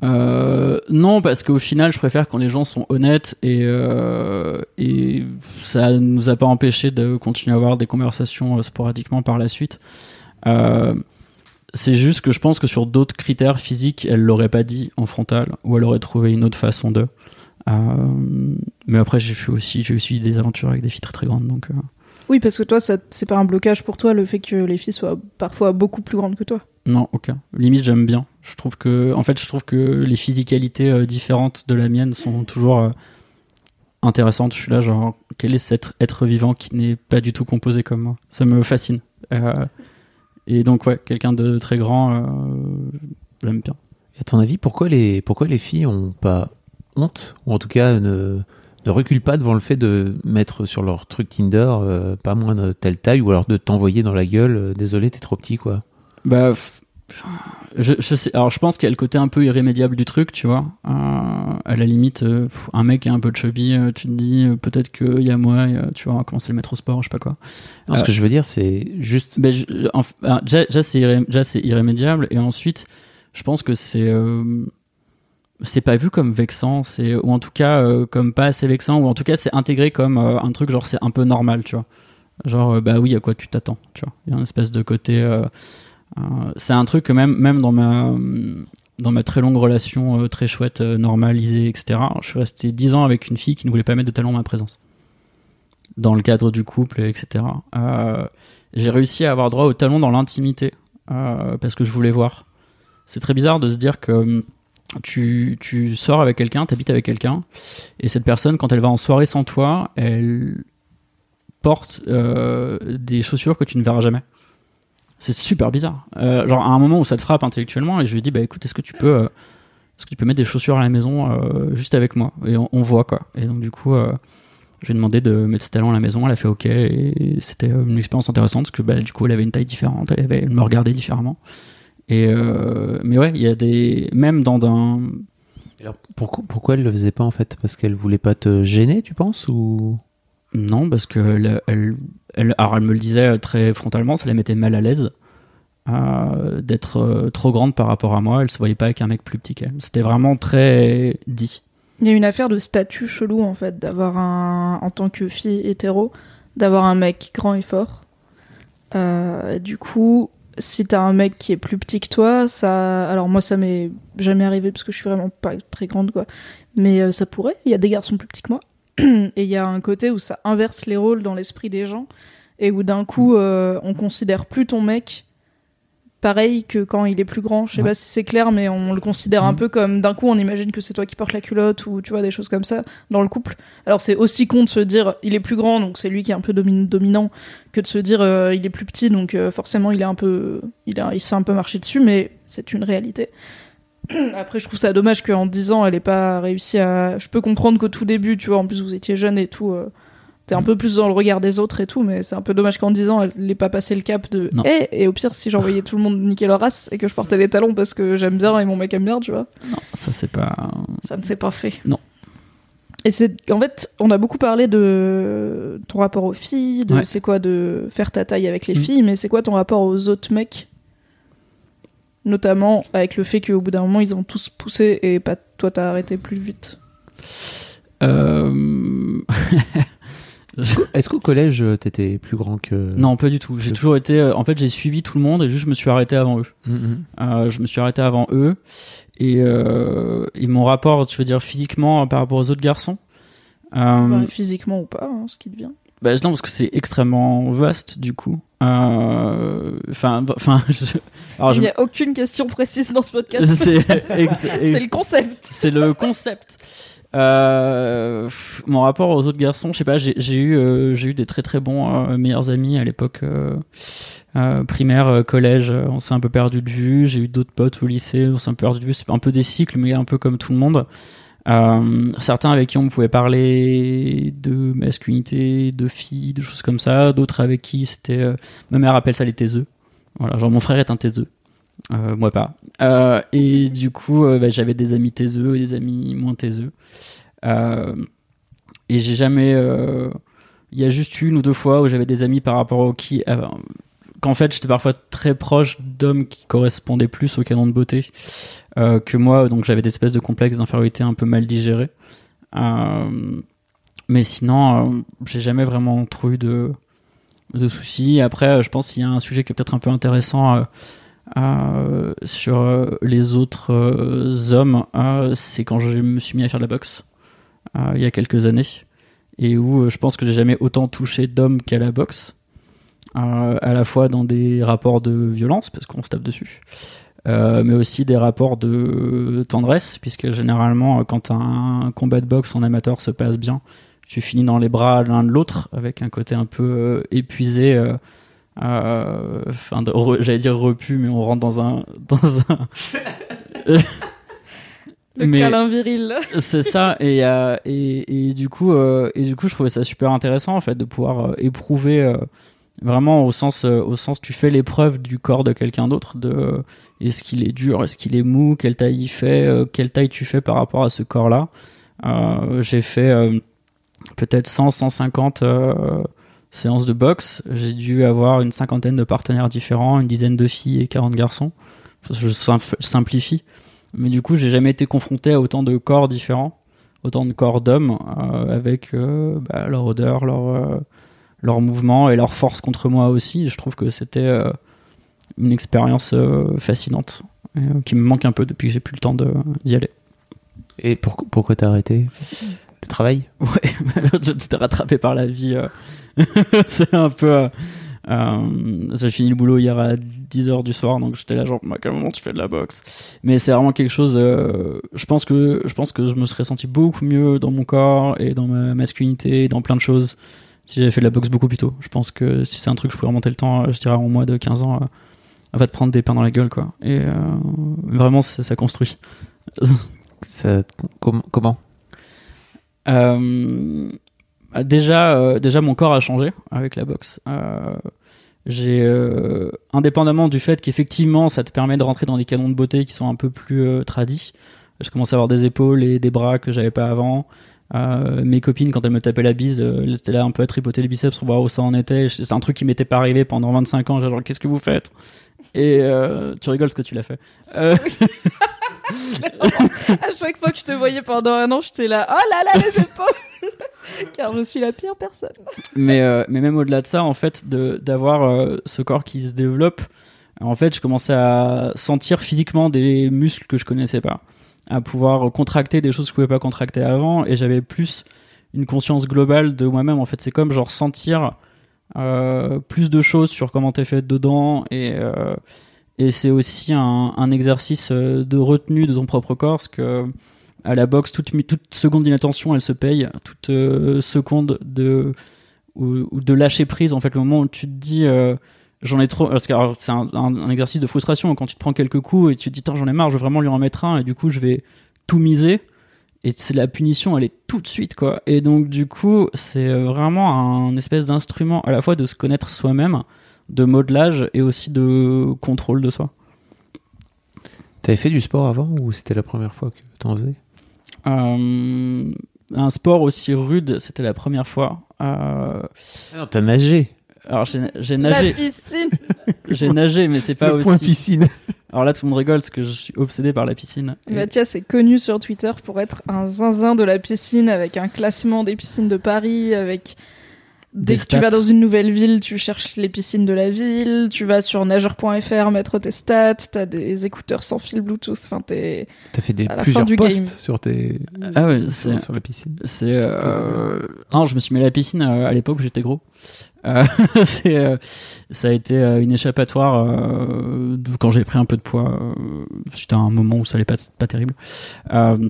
Euh, non, parce qu'au final, je préfère quand les gens sont honnêtes et, euh, et ça nous a pas empêché de continuer à avoir des conversations euh, sporadiquement par la suite. Euh, c'est juste que je pense que sur d'autres critères physiques, elle l'aurait pas dit en frontal ou elle aurait trouvé une autre façon de. Mais après, j'ai fait aussi, j'ai aussi eu des aventures avec des filles très très grandes, donc. Oui, parce que toi, ça- c'est pas un blocage pour toi le fait que les filles soient parfois beaucoup plus grandes que toi. Non, aucun. Limite, j'aime bien. Je trouve que, en fait, je trouve que les physicalités euh, différentes de la mienne sont toujours euh, intéressantes. Je suis là, genre, quel est cet être vivant qui n'est pas du tout composé comme moi? Ça me fascine. Euh, et donc, ouais, quelqu'un de très grand, euh, j'aime bien. Et à ton avis, pourquoi les, pourquoi les filles ont pas honte, ou en tout cas ne, ne reculent pas devant le fait de mettre sur leur truc Tinder euh, pas moins de telle taille, ou alors de t'envoyer dans la gueule, euh, désolé, t'es trop petit, quoi. Bah, je, je sais. Alors, je pense qu'il y a le côté un peu irrémédiable du truc, tu vois. Euh, à la limite, un mec est un peu chubby, tu te dis peut-être qu'il y a moi, tu vois, commencer à le mettre au sport, je sais pas quoi. Non, ce que je veux dire, c'est juste. Ben, je- ah, déjà, déjà, c'est irré- irrémédiable et ensuite je pense que c'est c'est pas vu comme vexant ou en tout cas euh, comme pas assez vexant ou en tout cas c'est intégré comme euh, un truc genre c'est un peu normal tu vois. Genre euh, bah oui à quoi tu t'attends tu vois. Il y a une espèce de côté c'est un truc que même même dans ma dans ma très longue relation très chouette normalisée etc je suis resté 10 ans avec une fille qui ne voulait pas mettre de talons en ma présence. Dans le cadre du couple etc j'ai réussi à avoir droit aux talons dans l'intimité parce que je voulais voir. C'est très bizarre de se dire que hum, tu, sors avec quelqu'un, t'habites avec quelqu'un, et cette personne, quand elle va en soirée sans toi, elle porte euh, des chaussures que tu ne verras jamais. C'est super bizarre. Euh, genre à un moment où ça te frappe intellectuellement, et je lui dis bah écoute, est-ce que tu peux, euh, est-ce que tu peux mettre des chaussures à la maison juste avec moi? Et on, voit quoi. Et donc du coup. je lui ai demandé de mettre ses talons à la maison, elle a fait OK, et c'était une expérience intéressante parce que bah, du coup elle avait une taille différente, elle, avait, elle me regardait différemment. Et euh, mais ouais, il y a des même dans un Alors, pourquoi, pourquoi elle le faisait pas en fait? Parce qu'elle voulait pas te gêner, tu penses ou? Non parce que elle, elle, elle- alors elle me le disait très frontalement, ça la mettait mal à l'aise euh, d'être euh, trop grande par rapport à moi. Elle se voyait pas avec un mec plus petit qu'elle. C'était vraiment très dit. Il y a une affaire de statut chelou en fait, d'avoir un, en tant que fille hétéro, d'avoir un mec grand et fort. Euh, du coup, si t'as un mec qui est plus petit que toi, ça, alors moi ça m'est jamais arrivé parce que je suis vraiment pas très grande quoi, mais euh, ça pourrait. Il y a des garçons plus petits que moi, et il y a un côté où ça inverse les rôles dans l'esprit des gens. et où d'un coup euh, on considère plus ton mec pareil que quand il est plus grand. Je sais Ouais. pas si c'est clair, mais on le considère un Mhm. peu comme d'un coup on imagine que c'est toi qui portes la culotte ou tu vois des choses comme ça dans le couple. Alors c'est aussi con de se dire il est plus grand donc c'est lui qui est un peu domin- dominant que de se dire euh, il est plus petit donc euh, forcément il est un peu il a il s'est un peu marché dessus mais c'est une réalité. Après je trouve ça dommage qu'en 10 ans elle ait pas réussi à je peux comprendre qu'au tout début tu vois en plus vous étiez jeune et tout euh, T'es un peu plus dans le regard des autres et tout, mais c'est un peu dommage qu'en 10 ans, elle n'ait pas passé le cap de Non. Eh, et au pire, si j'envoyais tout le monde niquer leur race et que je portais les talons parce que j'aime bien et mon mec aime bien, tu vois. Non, ça c'est pas. Ça ne s'est pas fait. Non. Et c'est en fait, on a beaucoup parlé de ton rapport aux filles, de Ouais. c'est quoi de faire ta taille avec les Mm. filles, mais c'est quoi ton rapport aux autres mecs? Notamment avec le fait qu'au bout d'un moment, ils ont tous poussé et pas toi, t'as arrêté plus vite. Euh... Est-ce qu'au collège, euh, t'étais plus grand que. non, pas du tout. J'ai toujours été. euh, En fait, j'ai suivi tout le monde et juste je me suis arrêté avant eux. Mhm. Euh, je me suis arrêté avant eux et, euh, et mon rapport, tu veux dire physiquement par rapport aux autres garçons. Euh, Bah, physiquement ou pas, hein, ce qui devient. Bah, non, parce que c'est extrêmement vaste du coup. Enfin, enfin. je- Il n'y a aucune question précise dans ce podcast. C'est le concept. c'est le concept. Euh, mon rapport aux autres garçons, je sais pas, j'ai eu, euh, j'ai eu des très très bons euh, meilleurs amis à l'époque euh, euh, primaire, collège. On s'est un peu perdu de vue. J'ai eu d'autres potes au lycée, on s'est un peu perdu de vue. C'est un peu des cycles, mais un peu comme tout le monde. Certains avec qui on pouvait parler de masculinité, de filles, de choses comme ça. D'autres avec qui c'était. ma mère appelle ça les taiseux. Voilà, genre mon frère est un taiseux. Euh, moi pas. Euh, et du coup, euh, bah, j'avais des amis taiseux et des amis moins taiseux. Et j'ai jamais. Il y a juste une ou deux fois où j'avais des amis par rapport aux qui. qu'en fait, j'étais parfois très proche d'hommes qui correspondaient plus au canon de beauté que moi, donc j'avais des espèces de complexes d'infériorité un peu mal digérés. Mais sinon, j'ai jamais vraiment trop eu de, de soucis. Après, je pense qu'il y a un sujet qui est peut-être un peu intéressant. Euh, sur euh, les autres euh, hommes, c'est quand je me suis mis à faire de la boxe il y a quelques années et où je pense que j'ai jamais autant touché d'hommes qu'à la boxe, à la fois dans des rapports de violence parce qu'on se tape dessus, mais aussi des rapports de tendresse puisque généralement quand un combat de boxe en amateur se passe bien, tu finis dans les bras l'un de l'autre avec un côté un peu épuisé. Euh, enfin, j'allais dire repu, mais on rentre dans un dans un Le Mais- câlin viril. c'est ça et, euh, et et du coup euh, et du coup je trouvais ça super intéressant en fait de pouvoir euh, éprouver vraiment au sens au sens tu fais l'épreuve du corps de quelqu'un d'autre de est-ce qu'il est dur est-ce qu'il est mou quelle taille il fait quelle taille tu fais par rapport à ce corps là j'ai fait peut-être 100 150 séances de boxe j'ai dû avoir une cinquantaine de partenaires différents une dizaine de filles et 40 garçons je simp- simplifie mais du coup, j'ai jamais été confronté à autant de corps différents, autant de corps d'hommes, euh, avec euh, bah, leur odeur, leur, euh, leur mouvement et leur force contre moi aussi. Je trouve que c'était euh, une expérience fascinante, qui me manque un peu depuis que j'ai plus le temps d'y aller. Et pour- pourquoi t'as arrêté Le travail? Ouais, j'étais rattrapé par la vie. C'est un peu. euh, j'ai fini le boulot hier à 10h du soir, donc j'étais là, genre, à quel moment tu fais de la boxe? Mais c'est vraiment quelque chose. euh, je, pense que, je pense que je me serais senti beaucoup mieux dans mon corps et dans ma masculinité et dans plein de choses si j'avais fait de la boxe beaucoup plus tôt. Je pense que si c'est un truc que je pouvais remonter le temps, je dirais en moins de 15 ans, euh, va te prendre des pains dans la gueule, quoi. Et euh, vraiment, ça construit. Ça- com- Comment? Déjà, euh, déjà, mon corps a changé avec la boxe. Euh, j'ai, euh, indépendamment du fait qu'effectivement, ça te permet de rentrer dans des canons de beauté qui sont un peu plus tradis. Je commence à avoir des épaules et des bras que j'avais pas avant. Euh, mes copines, quand elles me tapaient la bise, euh, elles étaient là un peu à tripoter les biceps pour voir où ça en était. C'est un truc qui m'était pas arrivé pendant 25 ans. J'ai genre, qu'est-ce que vous faites? Et euh, tu rigoles ce que tu l'as fait. À chaque fois que je te voyais pendant un an, j'étais là, oh là là, les épaules. Car je suis la pire personne. mais euh, mais même au-delà de ça en fait d'avoir euh, ce corps qui se développe en fait je commençais à sentir physiquement des muscles que je connaissais pas. À pouvoir contracter des choses que je pouvais pas contracter avant et j'avais plus une conscience globale de moi-même. En fait c'est comme genre sentir euh, plus de choses sur comment t'es fait dedans et et c'est aussi un, exercice euh, de retenue de ton propre corps parce que à la boxe toute seconde d'inattention elle se paye toute euh, seconde de de lâcher prise en fait le moment où tu te dis euh, j'en ai trop parce que c'est un, exercice de frustration. Quand tu te prends quelques coups et tu te dis j'en ai marre je veux vraiment lui en mettre un et du coup je vais tout miser. Et c'est la punition elle est tout de suite quoi. Et donc du coup c'est vraiment un espèce d'instrument à la fois de se connaître soi-même de modelage et aussi de contrôle de soi T'avais fait du sport avant ou c'était la première fois que t'en faisais? Euh, un sport aussi rude c'était la première fois Euh, Ah non, t'as nagé. alors j'ai j'ai La nagé piscine. j'ai nagé mais c'est pas Le point aussi piscine. alors là tout le monde rigole parce que je suis obsédé par la piscine Et- Mathias est connu sur Twitter pour être un zinzin de la piscine avec un classement des piscines de Paris, avec dès que tu vas dans une nouvelle ville, tu cherches les piscines de la ville, tu vas sur nageur.fr mettre tes stats, t'as des écouteurs sans fil Bluetooth, enfin t'es T'as fait des À la fin plusieurs du posts game. sur tes ah ouais c'est sur, la piscine. C'est euh... non, je me suis mis à la piscine euh, à l'époque où j'étais gros. Euh, c'est euh, ça a été euh, une échappatoire euh, quand j'ai pris un peu de poids. euh, C'était un moment où ça allait pas pas terrible. Euh,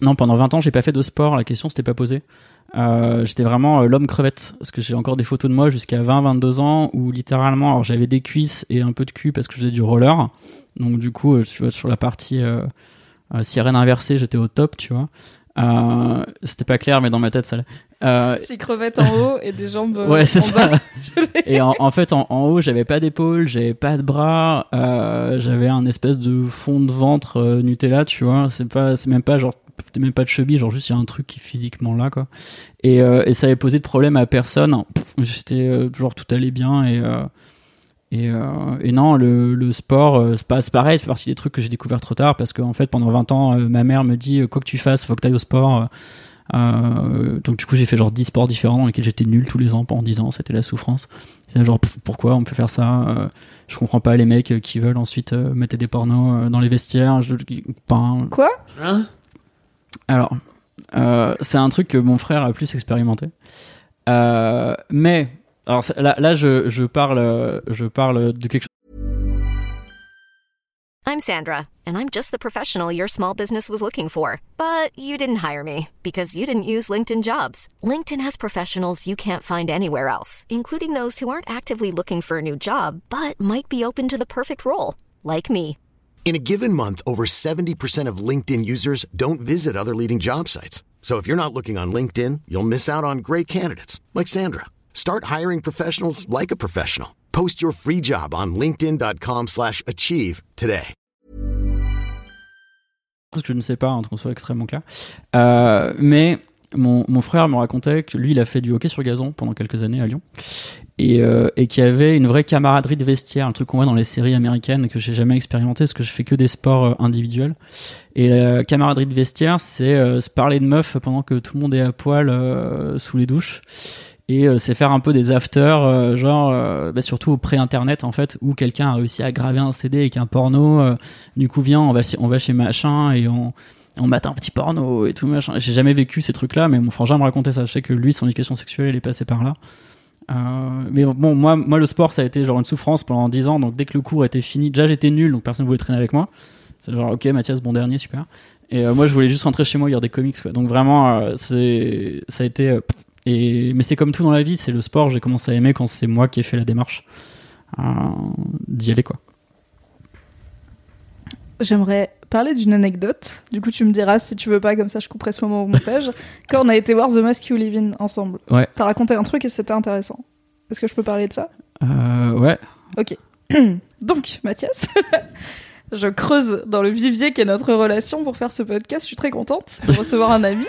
non, pendant 20 ans, j'ai pas fait de sport. La question s'était pas posée. Euh, j'étais vraiment euh, l'homme crevette parce que j'ai encore des photos de moi jusqu'à 20-22 ans où littéralement alors j'avais des cuisses et un peu de cul parce que je faisais du roller. Donc du coup euh, tu vois, sur la partie sirène inversée j'étais au top tu vois. C'était pas clair mais dans ma tête ça. Euh, six crevettes en haut et des jambes ouais c'est ça. bas. Et en, en fait en, en haut j'avais pas d'épaule j'avais pas de bras j'avais un espèce de fond de ventre Nutella tu vois. C'est pas c'est même pas genre même pas de chubby genre juste il y a un truc qui est physiquement là quoi. Et, euh, et ça avait posé de problème à personne. J'étais euh, genre tout allait bien et euh, et, euh, et non le, le sport euh, c'est pas c'est pareil. C'est partie des trucs que j'ai découvert trop tard parce qu'en fait pendant 20 ans euh, ma mère me dit quoi que tu fasses faut que tu ailles au sport. Euh, donc du coup j'ai fait genre 10 sports différents dans lesquels j'étais nul tous les ans pendant 10 ans. C'était la souffrance. C'est genre pff, pourquoi on me fait faire ça euh, je comprends pas les mecs qui veulent ensuite euh, mettre des pornos euh, dans les vestiaires je, ben, Quoi? Alors euh, c'est un truc que mon frère a plus expérimenté Euh, mais alors là, là je, je parle euh, je parle de quelque chose I'm Sandra, and I'm just the professional your small business was looking for. But you didn't hire me because you didn't use LinkedIn jobs. LinkedIn has professionals you can't find anywhere else, including those who aren't actively looking for a new job but might be open to the perfect role, like me. In a given month, over 70% of LinkedIn users don't visit other leading job sites. So if you're not looking on LinkedIn, you'll miss out on great candidates like Sandra. Start hiring professionals like a professional. Post your free job on linkedin.com/achieve slash achieve today. je ne sais pas, hein, soit extrêmement clair. Euh, mais mon, frère me racontait que lui, il a fait du hockey sur gazon pendant quelques années à Lyon. Et, euh, et qu'il y avait une vraie camaraderie de vestiaire, un truc qu'on voit dans les séries américaines que j'ai jamais expérimenté parce que je fais que des sports euh, individuels. Et la camaraderie de vestiaire, c'est euh, se parler de meufs pendant que tout le monde est à poil euh, sous les douches. Et euh, c'est faire un peu des afters, euh, genre, euh, bah, surtout au pré-internet en fait, où quelqu'un a réussi à graver un CD avec un porno. euh, du coup, viens, on va, on va chez machin et on, on mate un petit porno et tout machin. J'ai jamais vécu ces trucs-là, mais mon frangin me racontait ça. Je sais que lui, son éducation sexuelle, il est passé par là. Euh, mais bon, moi, moi, le sport, ça a été genre une souffrance pendant 10 ans. Donc dès que le cours était fini, déjà j'étais nul, donc personne voulait traîner avec moi. C'est genre, ok, Mathias, bon dernier, super. Et euh, moi, je voulais juste rentrer chez moi lire des comics, quoi. Donc vraiment, euh, c'est, ça a été. mais c'est comme tout dans la vie, c'est le sport. J'ai commencé à aimer quand c'est moi qui ai fait la démarche d'y aller, quoi. J'aimerais parler d'une anecdote. Du coup, tu me diras si tu veux pas, comme ça je couperai ce moment au montage. Quand on a été voir The Mask You Live In ensemble, Ouais. t'as raconté un truc et c'était intéressant. Est-ce que je peux parler de ça? Euh, ouais. Donc, Mathias, je creuse dans le vivier qu'est notre relation pour faire ce podcast. Je suis très contente de recevoir un ami.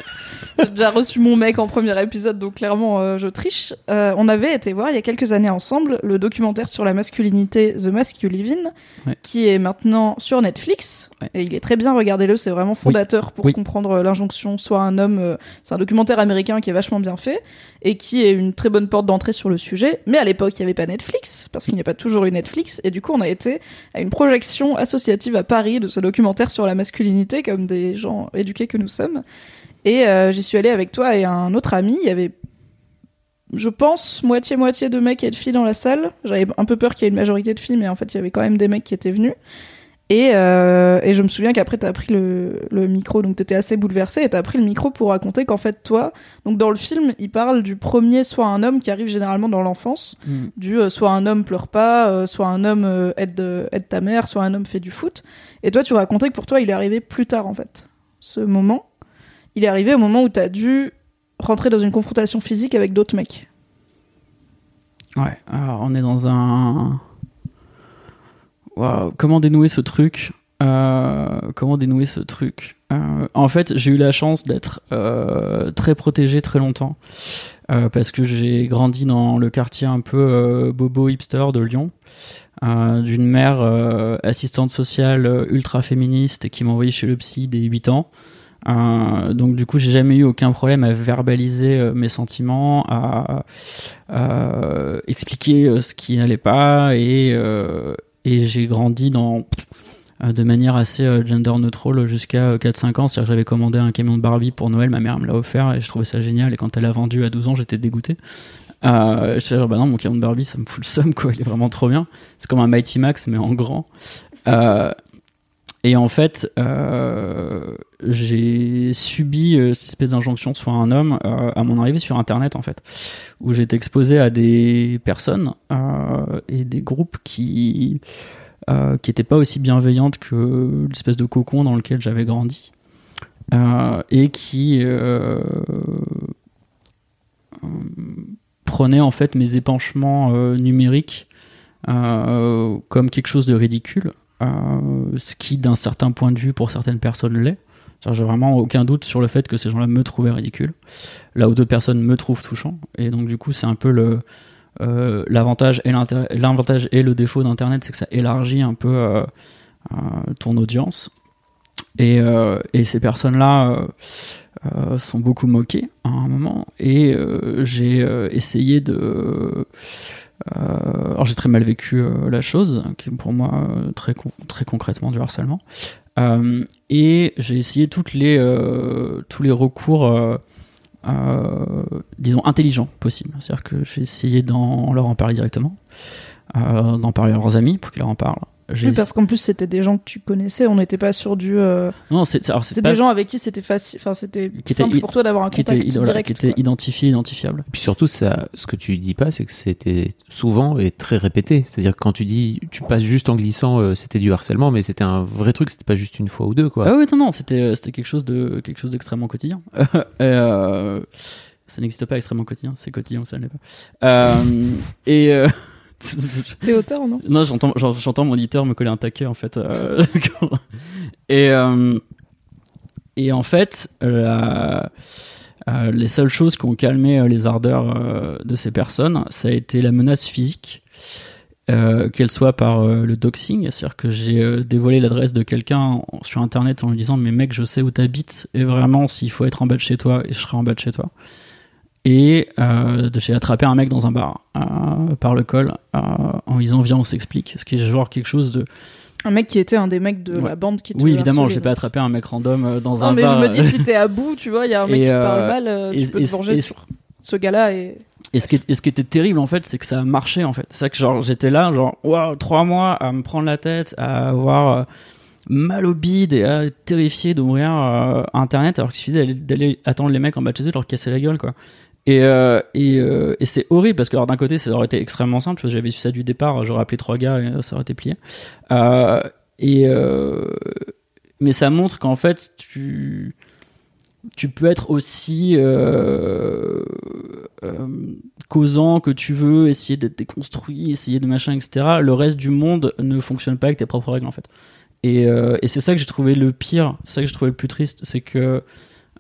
J'ai déjà reçu mon mec en premier épisode, donc clairement, euh, je triche. Euh, on avait été voir il y a quelques années ensemble le documentaire sur la masculinité The In, Ouais. qui est maintenant sur Netflix. Ouais. Et il est très bien, regardez-le, c'est vraiment fondateur pour Oui. comprendre euh, l'injonction soit un homme. euh, c'est un documentaire américain qui est vachement bien fait et qui est une très bonne porte d'entrée sur le sujet. Mais à l'époque, il n'y avait pas Netflix, parce qu'il n'y a pas toujours eu Netflix. Et du coup, on a été à une projection à Paris de ce documentaire sur la masculinité, comme des gens éduqués que nous sommes. Et euh, j'y suis allée avec toi et un autre ami. Il y avait je pense, moitié-moitié de mecs et de filles dans la salle. J'avais un peu peur qu'il y ait une majorité de filles, mais en fait, il y avait quand même des mecs qui étaient venus. Et, euh, et je me souviens qu'après, t'as pris le, le micro, donc t'étais assez bouleversé, et t'as pris le micro pour raconter qu'en fait, toi, donc dans le film, il parle du premier, soit un homme qui arrive généralement dans l'enfance, Mm. du euh, soit un homme pleure pas, euh, soit un homme aide, aide ta mère, soit un homme fait du foot. Et toi, tu racontais que pour toi, il est arrivé plus tard, en fait. Ce moment, il est arrivé au moment où t'as dû rentrer dans une confrontation physique avec d'autres mecs. Ouais, alors on est dans un. Waouh, comment dénouer ce truc Euh, Comment dénouer ce truc Euh, En fait, j'ai eu la chance d'être euh, très protégé très longtemps euh, parce que j'ai grandi dans le quartier un peu euh, bobo hipster de Lyon. d'une mère assistante sociale ultra féministe qui m'a envoyé chez le psy dès 8 ans. Donc du coup, j'ai jamais eu aucun problème à verbaliser mes sentiments, à expliquer ce qui n'allait pas et, et j'ai grandi dans euh, de manière assez euh, gender neutral jusqu'à euh, 4-5 ans. C'est-à-dire que j'avais commandé un camion de Barbie pour Noël, ma mère me l'a offert et je trouvais ça génial. Et quand elle l'a vendu à 12 ans, j'étais dégoûté. Euh, j'étais genre, bah non, mon camion de Barbie, ça me fout le seum, quoi. Il est vraiment trop bien. C'est comme un Mighty Max, mais en grand. Euh, et en fait, euh, j'ai subi euh, cette espèce d'injonction soit un homme euh, à mon arrivée sur Internet, en fait, où j'étais exposé à des personnes et des groupes qui qui n'étaient pas aussi bienveillantes que l'espèce de cocon dans lequel j'avais grandi et qui prenaient en fait mes épanchements numériques comme quelque chose de ridicule, ce qui d'un certain point de vue pour certaines personnes l'est. J'ai vraiment aucun doute sur le fait que ces gens-là me trouvaient ridicule, là où d'autres personnes me trouvent touchant. Et donc du coup, c'est un peu euh, l'avantage et l'avantage et le défaut d'Internet, c'est que ça élargit un peu euh, euh, ton audience. Et, euh, ces personnes-là euh, euh, sont beaucoup moquées à un moment. Et euh, j'ai euh, essayé de. Euh, alors j'ai très mal vécu euh, la chose, qui est pour moi euh, très, très concrètement du harcèlement. Et j'ai essayé toutes les, tous les recours, disons, intelligents possibles. C'est-à-dire que j'ai essayé d'en leur en parler directement, d'en parler à leurs amis pour qu'ils leur en parlent. Oui, parce qu'en plus, c'était des gens que tu connaissais, on n'était pas sur du. euh, Non, c'est, C'était pas- des gens avec qui c'était facile, enfin, c'était Qui simple pour toi d'avoir un qui contact voilà, direct. qui étaient quoi. identifiés, identifiables. Et puis surtout, ça, ce que tu dis pas, c'est que c'était souvent et très répété. C'est-à-dire que quand tu dis, tu passes juste en glissant, euh, c'était du harcèlement, mais c'était un vrai truc, c'était pas juste une fois ou deux, quoi. Ah oui, non, non, c'était, euh, c'était quelque chose de, quelque chose d'extrêmement quotidien. Et, euh, ça n'existe pas extrêmement quotidien, c'est quotidien, ça ne l'est pas. Euh, et, euh, T'es auteur, non? Non, j'entends, j'en- j'entends mon éditeur me coller un taquet en fait. euh, et euh, et en fait, la- euh, les seules choses qui ont calmé les ardeurs de ces personnes, ça a été la menace physique, qu'elle soit par le doxing, c'est-à-dire que j'ai dévoilé l'adresse de quelqu'un sur internet en lui disant mais mec, je sais où t'habites et vraiment s'il faut être en bas de chez toi, et je serai en bas de chez toi. Et euh, j'ai attrapé un mec dans un bar euh, par le col euh, en disant viens on s'explique, ce qui est genre quelque chose de Un mec qui était un des mecs de Ouais. la bande qui te oui évidemment j'ai pas attrapé un mec random euh, dans Non, un mais bar je me dis, si t'es à bout, tu vois, il y a un mec Et, qui te euh, parle mal, euh, et- tu peux te venger sur ce gars-là et. Et ce qui, est- et ce qui était terrible en fait, c'est que ça a marché en fait. C'est ça que genre j'étais là, genre waouh, trois mois à me prendre la tête, à avoir euh, mal au bide et à être terrifié d'ouvrir euh, Internet alors qu'il suffisait d'aller- attendre les mecs en bas de chez eux, leur casser la gueule quoi. Et, euh, euh, et c'est horrible parce que d'un côté ça aurait été extrêmement simple, j'avais su ça du départ, j'aurais appelé trois gars et ça aurait été plié. Euh, et mais ça montre qu'en fait tu tu peux être aussi causant que tu veux, essayer d'être déconstruit, essayer de machin, etc. Le reste du monde ne fonctionne pas avec tes propres règles en fait. Et, et c'est ça que j'ai trouvé le pire, c'est ça que j'ai trouvé le plus triste, c'est que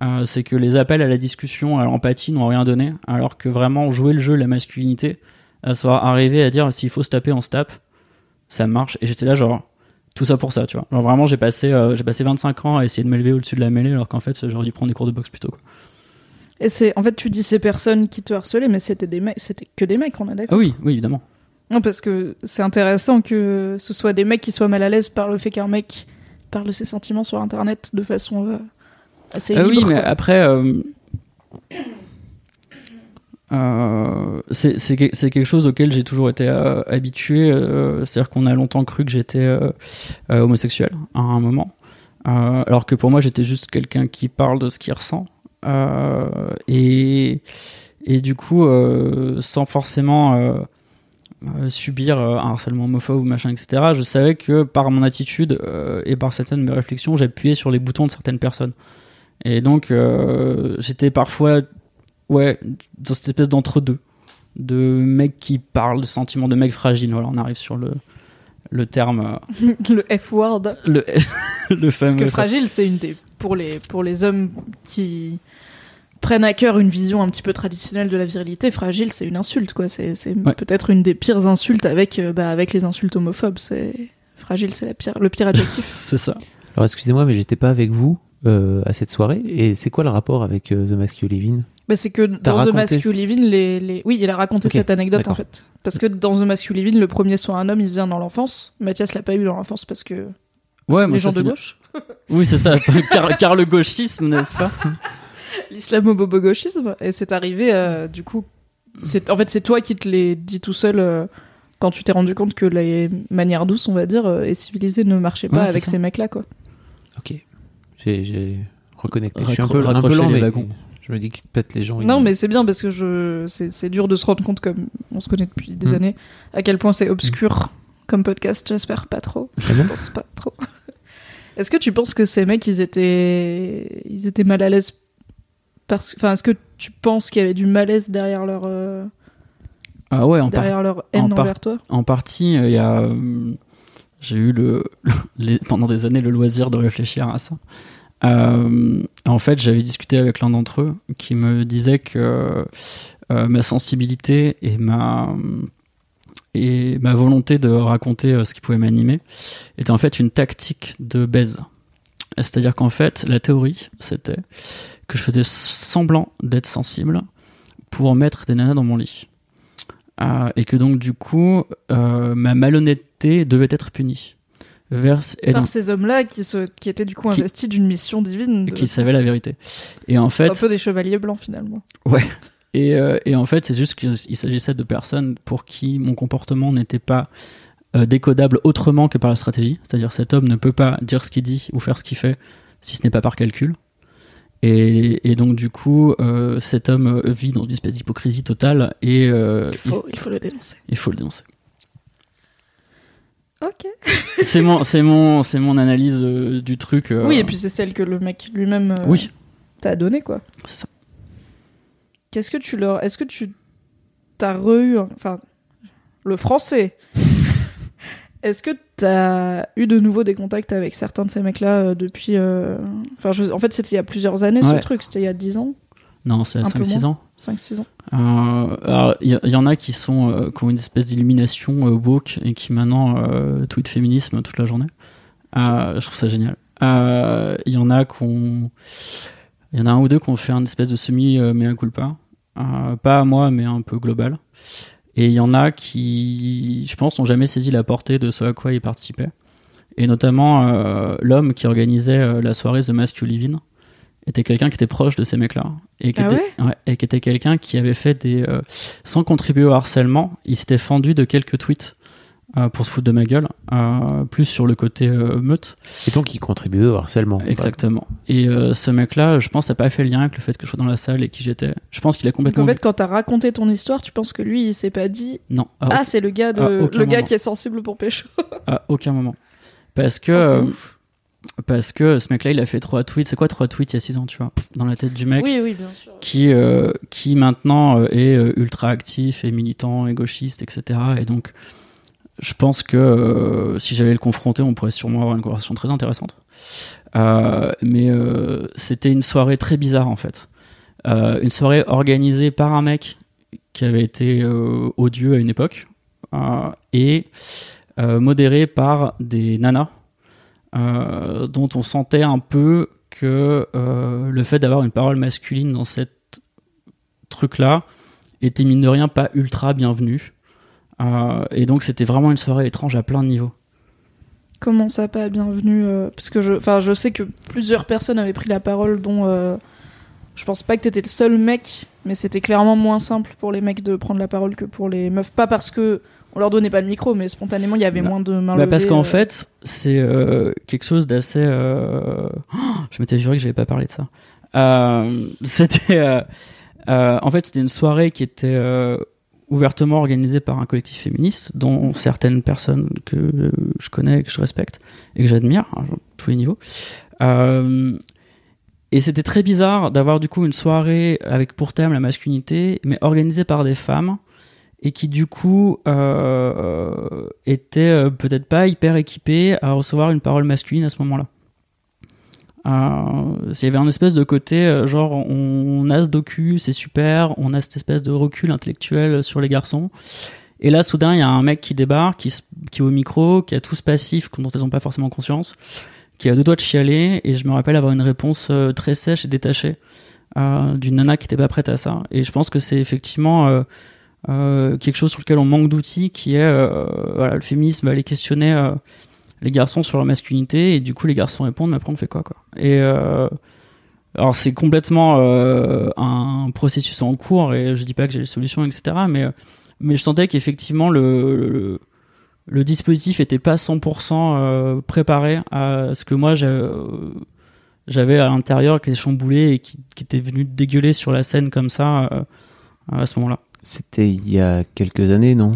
euh, c'est que les appels à la discussion, à l'empathie n'ont rien donné, alors que vraiment jouer le jeu, la masculinité, à savoir arriver à dire s'il faut se taper, on se tape, ça marche. Et j'étais là genre tout ça pour ça, tu vois. Genre vraiment j'ai passé euh, j'ai passé 25 ans à essayer de m'élever au-dessus de la mêlée, alors qu'en fait j'aurais dû prendre des cours de boxe plutôt. Quoi. Et c'est, en fait, tu dis ces personnes qui te harcelaient, mais c'était des mecs, c'était que des mecs, on est Ah d'accord. oui, oui évidemment. Non, parce que c'est intéressant que ce soit des mecs qui soient mal à l'aise par le fait qu'un mec parle de ses sentiments sur Internet de façon euh, Ah libre. oui, mais quoi. après. euh, Euh, c'est c'est que- c'est quelque chose auquel j'ai toujours été euh, habitué. euh, C'est-à-dire qu'on a longtemps cru que j'étais homosexuel à un moment. Alors que pour moi, j'étais juste quelqu'un qui parle de ce qu'il ressent. Et, et du coup, sans forcément subir un harcèlement homophobe ou machin, etc., je savais que par mon attitude et par certaines de mes réflexions, j'appuyais sur les boutons de certaines personnes. Et donc, euh, j'étais parfois ouais, dans cette espèce d'entre-deux. De mec qui parle de sentiments de mec fragile. Voilà, on arrive sur le, le terme. le F-word. Le, le fameux. Parce que fragile, c'est une des pour les pour les hommes qui prennent à cœur une vision un petit peu traditionnelle de la virilité. Fragile, c'est une insulte, quoi. C'est c'est Ouais. peut-être une des pires insultes avec euh, bah, avec les insultes homophobes. C'est fragile, c'est la pire le pire adjectif. C'est ça. Alors excusez-moi, mais j'étais pas avec vous euh, à cette soirée. Et c'est quoi le rapport avec euh, The Masculine Bah, c'est que dans The raconté Masculine, les, les... oui, il a raconté cette anecdote en fait. Parce que dans The Masculine, le premier soit un homme, il vient dans l'enfance. Mathias l'a pas eu dans l'enfance parce que Ouais, les ça, gens de gauche, Oui, c'est ça. car, car le gauchisme, n'est-ce pas? L'islamo-bobo-gauchisme, et c'est arrivé euh, du coup. C'est en fait c'est toi qui te l'es dit tout seul. euh, quand tu t'es rendu compte que les manières douces, on va dire, euh, et civilisées ne marchaient pas Ouais, avec ça. ces mecs-là, quoi. J'ai- reconnecté. Je suis un peu, un peu lent, les mais je me dis que peut-être les gens. Non, ils- mais c'est bien parce que je, c'est, c'est dur de se rendre compte, comme on se connaît depuis des Mm. années, à quel point c'est obscur comme podcast. J'espère pas trop. Ah Je pense pas trop. Est-ce que tu penses que ces mecs, ils étaient, ils étaient mal à l'aise parce, enfin, est-ce que tu penses qu'il y avait du malaise derrière leur, euh, Ah ouais, en, par- derrière leur en haine envers toi? en partie, euh, il y a. J'ai eu le, pendant des années le loisir de réfléchir à ça. Euh, en fait, j'avais discuté avec l'un d'entre eux qui me disait que euh, ma sensibilité et ma et ma volonté de raconter euh, ce qui pouvait m'animer était en fait une tactique de baise. C'est-à-dire qu'en fait, la théorie, c'était que je faisais semblant d'être sensible pour mettre des nanas dans mon lit. Et que donc, du coup, ma malhonnêteté devait être et Par donc, ces hommes-là qui, se, qui étaient du coup Qui- investis d'une mission divine. de- qui savaient la vérité. Et en fait, un peu des chevaliers blancs finalement. Ouais. Et, euh, et en fait, c'est juste qu'il il s'agissait de personnes pour qui mon comportement n'était pas euh, décodable autrement que par la stratégie. C'est-à-dire cet homme ne peut pas dire ce qu'il dit ou faire ce qu'il fait si ce n'est pas par calcul. Et, et donc du coup, euh, cet homme vit dans une espèce d'hypocrisie totale et euh, Il faut, il faut le dénoncer. il faut le dénoncer. Ok. c'est mon, c'est mon, c'est mon analyse euh, du truc. euh, Oui, et puis c'est celle que le mec lui-même euh, oui, t'a donnée, quoi. c'est ça. Qu'est-ce que tu leur. Est-ce que tu t'as re Enfin, le français. Est-ce que t'as eu de nouveau des contacts avec certains de ces mecs-là euh, depuis. euh, Enfin, je- en fait, c'était il y a plusieurs années ce Ouais. truc, c'était il y a 10 ans, Non, c'est à Un peu 5-6 moins. ans. 5-6 ans. Euh, il y, en a qui sont euh, qui ont une espèce d'illumination euh, woke et qui maintenant euh, tweetent féminisme toute la journée. Euh, je trouve ça génial. Il y en a qu'on, il y en a un ou deux qui ont fait un espèce de semi mea culpa, pas à moi mais un peu global. Et il y en a qui, je pense, n'ont jamais saisi la portée de ce à quoi ils participaient. Et notamment l'homme qui organisait la soirée The In était quelqu'un qui était proche de ces mecs-là. Et qui Ah était ouais, et qui était quelqu'un qui avait fait des euh, sans contribuer au harcèlement il s'était fendu de quelques tweets euh, pour se foutre de ma gueule euh, plus sur le côté euh, meute. Et donc, ils contribuent au harcèlement. exactement. Et euh, ce mec-là je pense n'a pas fait le lien avec le fait que je sois dans la salle et qui j'étais. Je pense qu'il a Donc complètement en fait, quand t'as raconté ton histoire, tu penses que lui, il s'est pas dit non. À, Ah, c'est le gars, de... aucun le gars qui est sensible pour pécho. à aucun moment. Parce que Ah. Parce que ce mec-là il a fait trois tweets c'est quoi trois tweets il y a six ans tu vois dans la tête du mec Oui, oui, bien sûr. qui, euh, qui maintenant euh, est euh, ultra actif et militant et gauchiste, etc. Et donc, je pense que euh, si j'allais le confronter, on pourrait sûrement avoir une conversation très intéressante. Euh, mais c'était une soirée très bizarre en fait. Une soirée organisée par un mec qui avait été odieux à une époque et modérée par des nanas euh, dont on sentait un peu que euh, le fait d'avoir une parole masculine dans cette truc-là était mine de rien pas ultra bienvenu. Euh, et donc c'était vraiment une soirée étrange à plein de niveaux. Comment ça, pas bienvenue euh, Parce que je, je sais que plusieurs personnes avaient pris la parole, dont je pense pas que t'étais le seul mec Mais c'était clairement moins simple pour les mecs de prendre la parole que pour les meufs. Pas parce que on leur donnait pas le micro, mais spontanément, il y avait moins de mains Bah, parce qu'en euh. fait, c'est euh, quelque chose d'assez. euh, oh, je m'étais juré que j'avais pas parlé de ça. C'était. en fait, c'était une soirée qui était ouvertement organisée par un collectif féministe, dont certaines personnes que je connais, que je respecte et que j'admire, à tous les niveaux. Et c'était très bizarre d'avoir du coup une soirée avec pour thème la masculinité, mais organisée par des femmes et qui du coup euh, était euh, peut-être pas hyper équipé à recevoir une parole masculine à ce moment-là. Euh, il y avait un espèce de côté euh, genre on a ce docu, c'est super, on a cette espèce de recul intellectuel sur les garçons. Et là, soudain, il y a un mec qui débarque, qui, qui est au micro, qui a tout ce passif dont ils n'ont pas forcément conscience, qui a deux doigts de chialer, et je me rappelle avoir une réponse euh, très sèche et détachée d'une nana qui était pas prête à ça. Et je pense que c'est effectivement euh, quelque chose sur lequel on manque d'outils, qui est euh, le féminisme aller questionner euh, les garçons sur leur masculinité, et du coup les garçons répondent, mais après on fait quoi quoi? Et euh, alors c'est complètement un processus en cours, et je dis pas que j'ai les solutions, etc. Mais mais je sentais qu'effectivement le, le dispositif était pas 100% euh, préparé à ce que moi j'avais à l'intérieur qui était chamboulé et qui, qui était venu dégueuler sur la scène comme ça à ce moment-là. C'était il y a quelques années, non?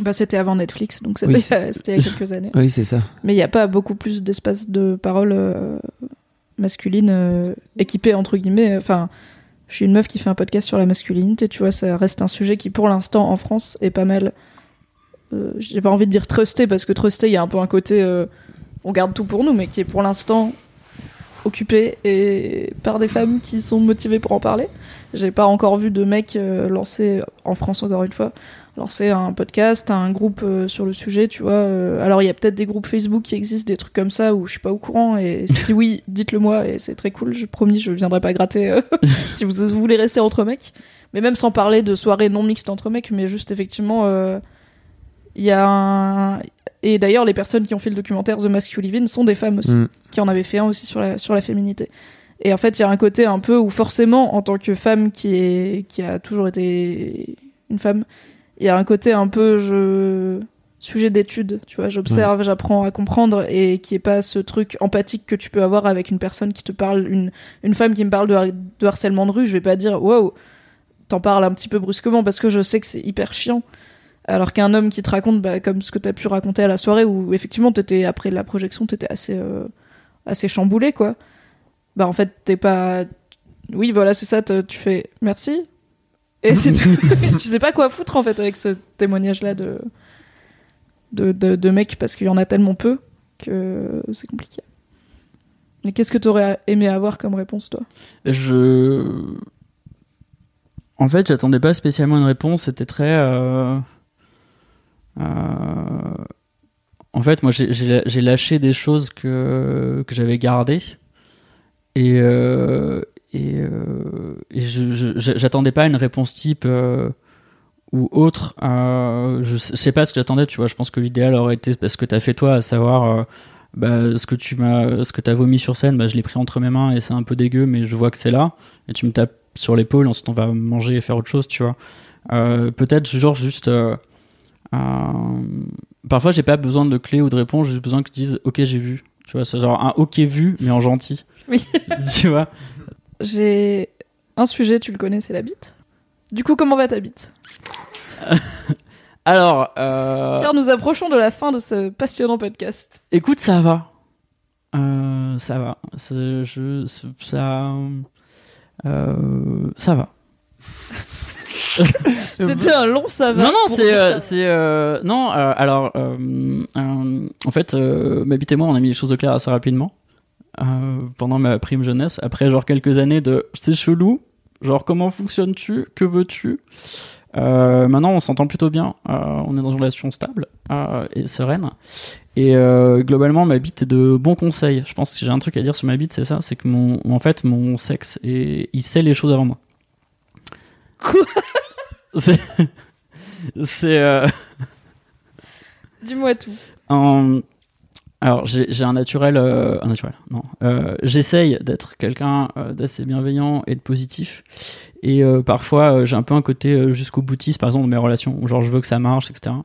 Bah, c'était avant Netflix, donc c'était Oui, c'est- c'était il y a quelques années. Oui, c'est ça. Mais il n'y a pas beaucoup plus d'espace de parole euh, masculine euh, équipé, entre guillemets. Enfin, je suis une meuf qui fait un podcast sur la masculinité, tu vois, ça reste un sujet qui, pour l'instant, en France, est pas mal. euh, J'ai pas envie de dire trusté, parce que trusté, il y a un peu un côté. euh, on garde tout pour nous, mais qui est pour l'instant occupé et par des femmes qui sont motivées pour en parler. J'ai pas encore vu de mec euh, lancer, en France encore une fois, lancer un podcast, un groupe euh, sur le sujet, tu vois. euh, alors il y a peut-être des groupes Facebook qui existent, des trucs comme ça où je suis pas au courant et si oui, dites-le moi et c'est très cool. Je promis, je viendrai pas gratter si vous voulez rester entre mecs. Mais même sans parler de soirées non mixtes entre mecs, mais juste effectivement, il y a un et d'ailleurs les personnes qui ont fait le documentaire The Masculine sont des femmes aussi Mm. qui en avaient fait un aussi sur la sur la féminité. Et en fait, il y a un côté un peu où forcément, en tant que femme qui est qui a toujours été une femme, il y a un côté un peu je sujet d'étude, tu vois, j'observe, j'apprends à comprendre et qui est pas ce truc empathique que tu peux avoir avec une personne qui te parle une une femme qui me parle de, har- de harcèlement de rue, je vais pas dire waouh, t'en parles un petit peu brusquement parce que je sais que c'est hyper chiant. Alors qu'un homme qui te raconte, bah, comme ce que t'as pu raconter à la soirée, où effectivement t'étais après la projection, t'étais assez euh, assez chamboulé quoi. Bah en fait t'es pas, oui voilà c'est ça, tu fais merci et c'est tout. tu sais pas quoi foutre en fait avec ce témoignage là de de, de, de mecs parce qu'il y en a tellement peu que c'est compliqué. Et qu'est-ce que t'aurais aimé avoir comme réponse toi? Je. En fait, j'attendais pas spécialement une réponse. C'était très. euh, En fait, moi, j'ai- lâché des choses que, que j'avais gardées. Et, euh, et, euh, j'attendais pas une réponse type euh, ou autre. Euh, je, sais- pas ce que j'attendais, tu vois. Je pense que l'idéal aurait été ce que tu as fait toi, à savoir. euh, bah, ce que tu m'as ce que t'as vomi sur scène bah, je l'ai pris entre mes mains et c'est un peu dégueu mais je vois que c'est là et tu me tapes sur l'épaule ensuite on va manger et faire autre chose tu vois Euh, peut-être genre juste euh, euh, parfois j'ai pas besoin de clé ou de réponse j'ai juste besoin que tu dises ok j'ai vu tu vois c'est genre un ok vu mais en gentil Oui. tu vois J'ai un sujet, tu le connais, c'est la bite. Du coup, comment va ta bite? Alors euh, Car nous approchons de la fin de ce passionnant podcast. Écoute, ça va. Euh, ça va. Je, ça, euh, ça va. C'était un long ça va. non, non, c'est, euh, c'est, euh, non. euh, alors, euh, euh, en fait, euh, ma bite et moi, on a mis les choses au clair assez rapidement euh, pendant ma prime jeunesse. Après, genre quelques années de, c'est chelou. Genre, comment fonctionnes-tu Que veux-tu Euh, Maintenant, on s'entend plutôt bien. Euh, on est dans une relation stable euh, et sereine. Et euh, globalement, ma bite est de bons conseils. Je pense que si j'ai un truc à dire sur ma bite, c'est ça, c'est que mon, en fait, mon sexe, est, il sait les choses avant moi. Quoi? C'est, c'est, euh, Dis-moi tout. Alors j'ai un naturel, euh, un naturel, non. Euh, J'essaye d'être quelqu'un euh, d'assez bienveillant et de positif. Et parfois j'ai un peu un côté jusqu'au boutiste, par exemple dans mes relations, où genre je veux que ça marche, etc.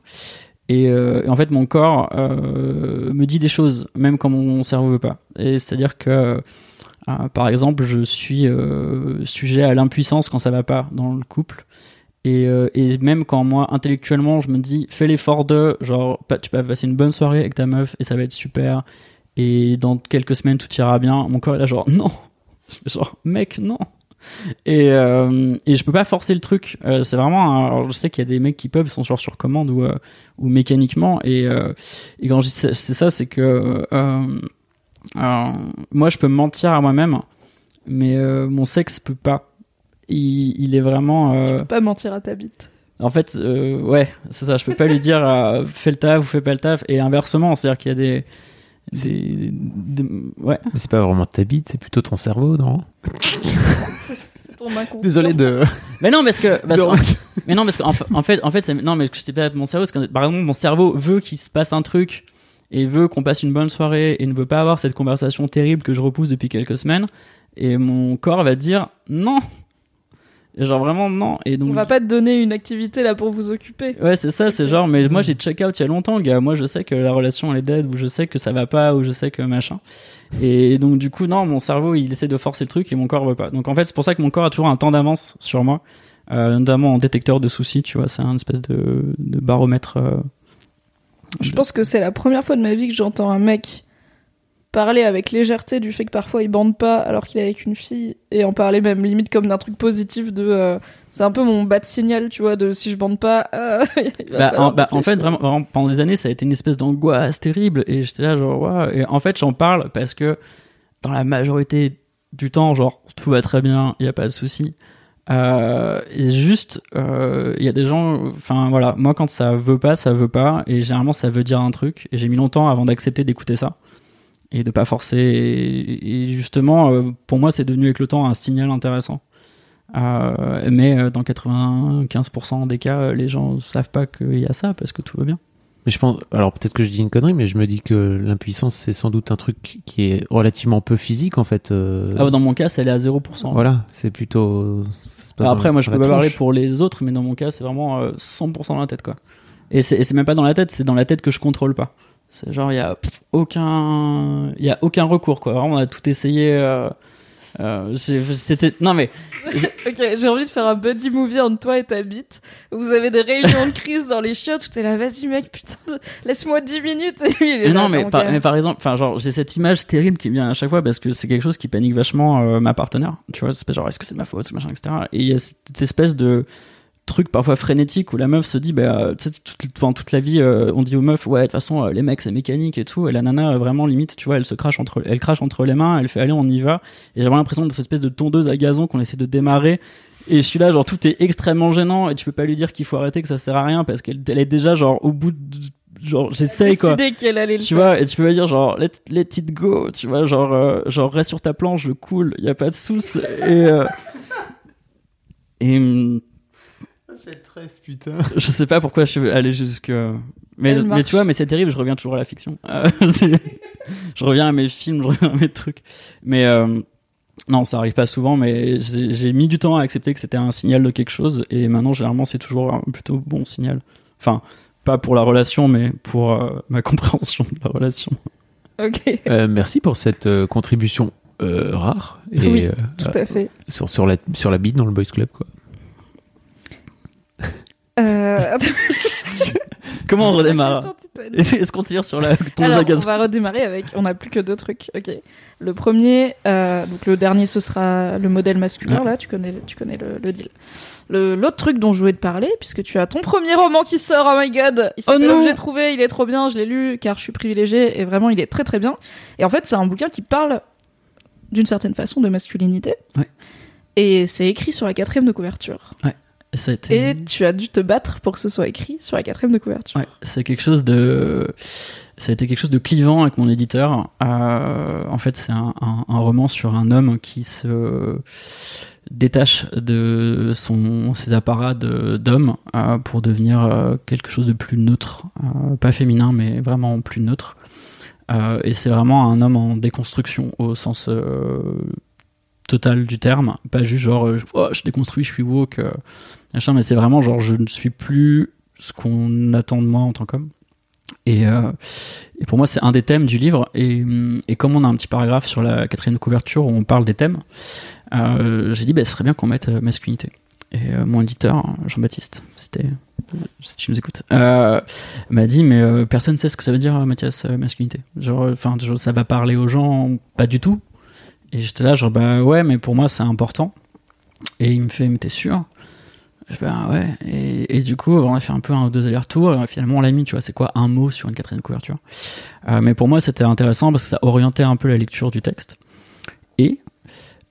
Et, euh, et en fait mon corps euh, me dit des choses, même quand mon cerveau veut pas. Et c'est-à-dire que, euh, par exemple, je suis sujet à l'impuissance quand ça va pas dans le couple. Et, euh, et même quand moi, intellectuellement, je me dis, fais l'effort de, genre, tu vas passer une bonne soirée avec ta meuf et ça va être super. Et dans quelques semaines, tout ira bien. Mon corps est là, genre, non. Genre, mec, non. Et, euh, et je peux pas forcer le truc. Euh, c'est vraiment. alors, je sais qu'il y a des mecs qui peuvent, ils sont genre sur commande ou, euh, ou mécaniquement. Et, euh, et quand je dis c'est ça, c'est que euh, moi, je peux me mentir à moi-même, mais mon sexe peut pas. Il, il est vraiment. euh, Pas mentir à ta bite. en fait, euh, ouais, c'est ça. Je peux pas lui dire euh, fais le taf ou fais pas le taf. Et inversement, c'est-à-dire qu'il y a des, des, des- ouais. Mais c'est pas vraiment ta bite, c'est plutôt ton cerveau, non C'est ton inconscient. Désolé de. Mais non, parce que, parce Non. mais non, parce qu'en en fait, en fait, c'est- non, mais je sais pas mon cerveau, parce que par exemple, mon cerveau veut qu'il se passe un truc et veut qu'on passe une bonne soirée et ne veut pas avoir cette conversation terrible que je repousse depuis quelques semaines. Et mon corps va dire non. Et genre vraiment non. Et donc On va pas te donner une activité là pour vous occuper. Ouais, c'est ça, c'est genre, mais moi j'ai check out il y a longtemps, gars. Moi je sais que la relation elle est dead, ou je sais que ça va pas, ou je sais que machin. Et donc du coup, non, mon cerveau il essaie de forcer le truc et mon corps veut pas. Donc en fait, c'est pour ça que mon corps a toujours un temps d'avance sur moi, euh, notamment en détecteur de soucis, tu vois. C'est un espèce de, de baromètre. euh, Je pense que c'est la première fois de ma vie que j'entends un mec parler avec légèreté du fait que parfois il bande pas alors qu'il est avec une fille et en parler même limite comme d'un truc positif de euh, c'est un peu mon bas de signal tu vois de si je bande pas euh, il va Bah, en, bah, en fait, vraiment, vraiment, pendant des années, ça a été une espèce d'angoisse terrible. Et j'étais là, genre, waouh. Et en fait, j'en parle parce que dans la majorité du temps, genre, tout va très bien, il n'y a pas de souci. Euh, et juste, il y a des gens, enfin voilà, moi quand ça veut pas, ça veut pas, et généralement ça veut dire un truc, et j'ai mis longtemps avant d'accepter d'écouter ça, et de pas forcer, et, et justement, euh, pour moi c'est devenu avec le temps un signal intéressant. Euh, mais euh, dans 95% des cas, les gens savent pas qu'il y a ça parce que tout va bien. Mais je pense, alors peut-être que je dis une connerie, mais je me dis que l'impuissance, c'est sans doute un truc qui est relativement peu physique en fait. euh, Ah, dans mon cas, c'est allé à 0%. Voilà, c'est plutôt. ça se passe Alors dans- après, moi, je peux pas parler pour les autres, mais dans mon cas, c'est vraiment euh, 100% dans la tête, quoi. Et c'est même pas dans la tête, c'est dans la tête que je contrôle pas. C'est genre, il y a pff, aucun, il y a aucun recours, quoi. Vraiment, on a tout essayé. euh, euh, C'était, non mais, ok j'ai envie de faire un buddy movie entre toi et ta bite où vous avez des réunions de crise dans les chiottes où t'es là vas-y mec putain laisse-moi 10 minutes et lui il est mais là, non, mais par, mais par exemple, enfin, genre, j'ai cette image terrible qui vient à chaque fois parce que c'est quelque chose qui panique vachement euh, ma partenaire. Tu vois, c'est genre, est-ce que c'est de ma faute, ce machin, etc. Et il y a cette espèce de truc parfois frénétique où la meuf se dit, bah, euh, tu sais, toute, la vie, euh, on dit aux meufs, ouais, de toute façon, euh, les mecs, c'est mécanique et tout. Et la nana, vraiment, limite, tu vois, elle se crache entre, elle crache entre les mains, elle fait, allez, on y va. Et j'ai vraiment l'impression de cette espèce de tondeuse à gazon qu'on essaie de démarrer. Et je suis là, genre, tout est extrêmement gênant et tu peux pas lui dire qu'il faut arrêter, que ça sert à rien parce qu'elle elle est déjà, genre, au bout de, genre, j'essaye, quoi qu'elle allait le tu faire. vois et tu peux pas dire genre let, let it go tu vois genre euh, genre reste sur ta planche je coule y a pas de souce et euh, et hum, Cette rêve, putain. je sais pas pourquoi je suis allé jusque mais tu vois mais c'est terrible je reviens toujours à la fiction Euh, je reviens à mes films je reviens à mes trucs mais euh, non ça arrive pas souvent mais j'ai mis du temps à accepter que c'était un signal de quelque chose et maintenant généralement c'est toujours un plutôt bon signal enfin pas pour la relation mais pour euh, ma compréhension de la relation ok Euh, merci pour cette euh, contribution euh, rare et Oui, tout à fait sur, sur, la, sur la bite dans le Boys Club. Quoi. Euh... comment on redémarre. Est-ce qu'on tire sur la tondeuse à on va redémarrer avec. On n'a plus que deux trucs. Ok. Le premier, euh, donc le dernier, ce sera le modèle masculin. Ouais. Là, tu connais, tu connais le, le deal. L'autre truc dont je voulais te parler, puisque tu as ton premier roman qui sort. Oh my god. Il s'appelle non. Objet trouvé. Il est trop bien. Je l'ai lu car je suis privilégiée et vraiment, il est très très bien. Et en fait, c'est un bouquin qui parle d'une certaine façon de masculinité. Ouais. Et c'est écrit sur la quatrième de couverture. Ça a été- Et tu as dû te battre pour que ce soit écrit sur la quatrième de couverture. Ouais, c'est quelque chose de. Ça a été quelque chose de clivant avec mon éditeur. Euh, en fait, c'est un, un- un roman sur un homme qui se détache de son, ses apparats de- d'homme euh, pour devenir euh, quelque chose de plus neutre. Pas féminin, mais vraiment plus neutre. Et c'est vraiment un homme en déconstruction au sens total du terme, pas juste genre oh, je déconstruis, je suis woke, machin, mais c'est vraiment genre je ne suis plus ce qu'on attend de moi en tant qu'homme. Et, euh, pour moi, c'est un des thèmes du livre. Et, comme on a un petit paragraphe sur la quatrième couverture où on parle des thèmes, euh, j'ai dit, bah, ce serait bien qu'on mette euh, masculinité. Et mon éditeur, Jean-Baptiste, c'était, si tu nous écoutes, m'a dit, mais personne sait ce que ça veut dire, Mathias, masculinité. Genre, enfin, ça va parler aux gens, pas du tout. Et j'étais là, genre, bah ouais, mais pour moi, c'est important. Et il me fait, mais t'es sûr? Ah. Et, du coup, on a fait un peu un ou deux allers-retours. Et finalement, on l'a mis, tu vois, c'est quoi un mot sur une quatrième couverture Euh, Mais pour moi, c'était intéressant parce que ça orientait un peu la lecture du texte. Et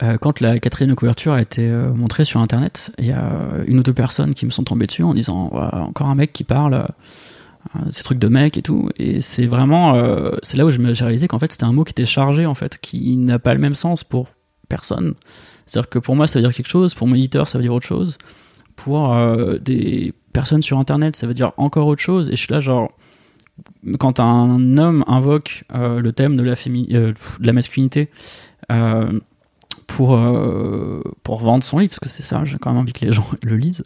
euh, quand la quatrième couverture a été euh, montrée sur Internet, il y a une ou deux personnes qui me sont tombées dessus en disant encore un mec qui parle, ces trucs de mec et tout. Et c'est vraiment, c'est là où j'ai réalisé qu'en fait c'était un mot qui était chargé en fait, qui n'a pas le même sens pour personne. C'est-à-dire que pour moi ça veut dire quelque chose, pour mon éditeur ça veut dire autre chose, pour euh, des personnes sur Internet ça veut dire encore autre chose. Et je suis là genre quand un homme invoque euh, le thème de la, euh, de la masculinité euh, pour, pour vendre son livre, parce que c'est ça, j'ai quand même envie que les gens le lisent,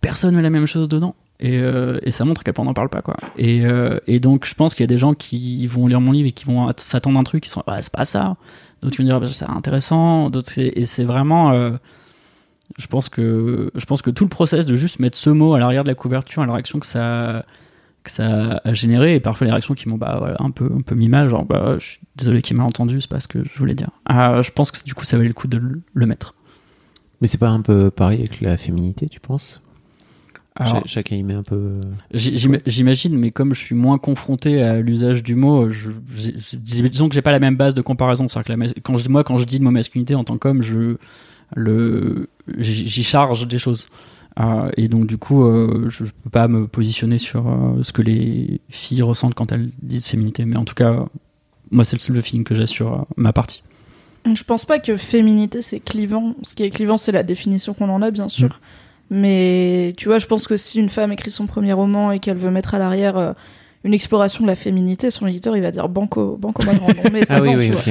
personne met la même chose dedans. Et, et ça montre qu'elle n'en parle pas quoi. Et, et donc je pense qu'il y a des gens qui vont lire mon livre et qui vont att- s'attendre à un truc, qui sont ah, c'est pas ça. D'autres qui vont dire ah, bah, c'est intéressant. D'autres et c'est vraiment je pense que je pense que tout le process de juste mettre ce mot à l'arrière de la couverture et la réaction que ça que ça a généré et parfois les réactions qui m'ont bah voilà, un peu un peu mis mal genre bah je suis désolé qu'il m'a entendu c'est pas ce que je voulais dire Ah, je pense que du coup ça valait le coup de le- mettre Mais c'est pas un peu pareil avec la féminité, tu penses? Alors, Cha- Chacun y met un peu. J'im- J'imagine, mais comme je suis moins confronté à l'usage du mot, je, j'ai- j'ai- disons que j'ai pas la même base de comparaison. C'est-à-dire que la quand je, moi, quand je dis le mot masculinité en tant qu'homme, je le, j'y charge des choses. Euh, et donc, du coup, euh, je, je peux pas me positionner sur euh, ce que les filles ressentent quand elles disent féminité. Mais en tout cas, moi, c'est le seul feeling que j'ai sur euh, ma partie. Je pense pas que féminité c'est clivant. Ce qui est clivant, c'est la définition qu'on en a, bien sûr. Mais tu vois, je pense que si une femme écrit son premier roman et qu'elle veut mettre à l'arrière euh, une exploration de la féminité, son éditeur il va dire banco, banco mal mais ça Ah oui, oui, tu vois. ok.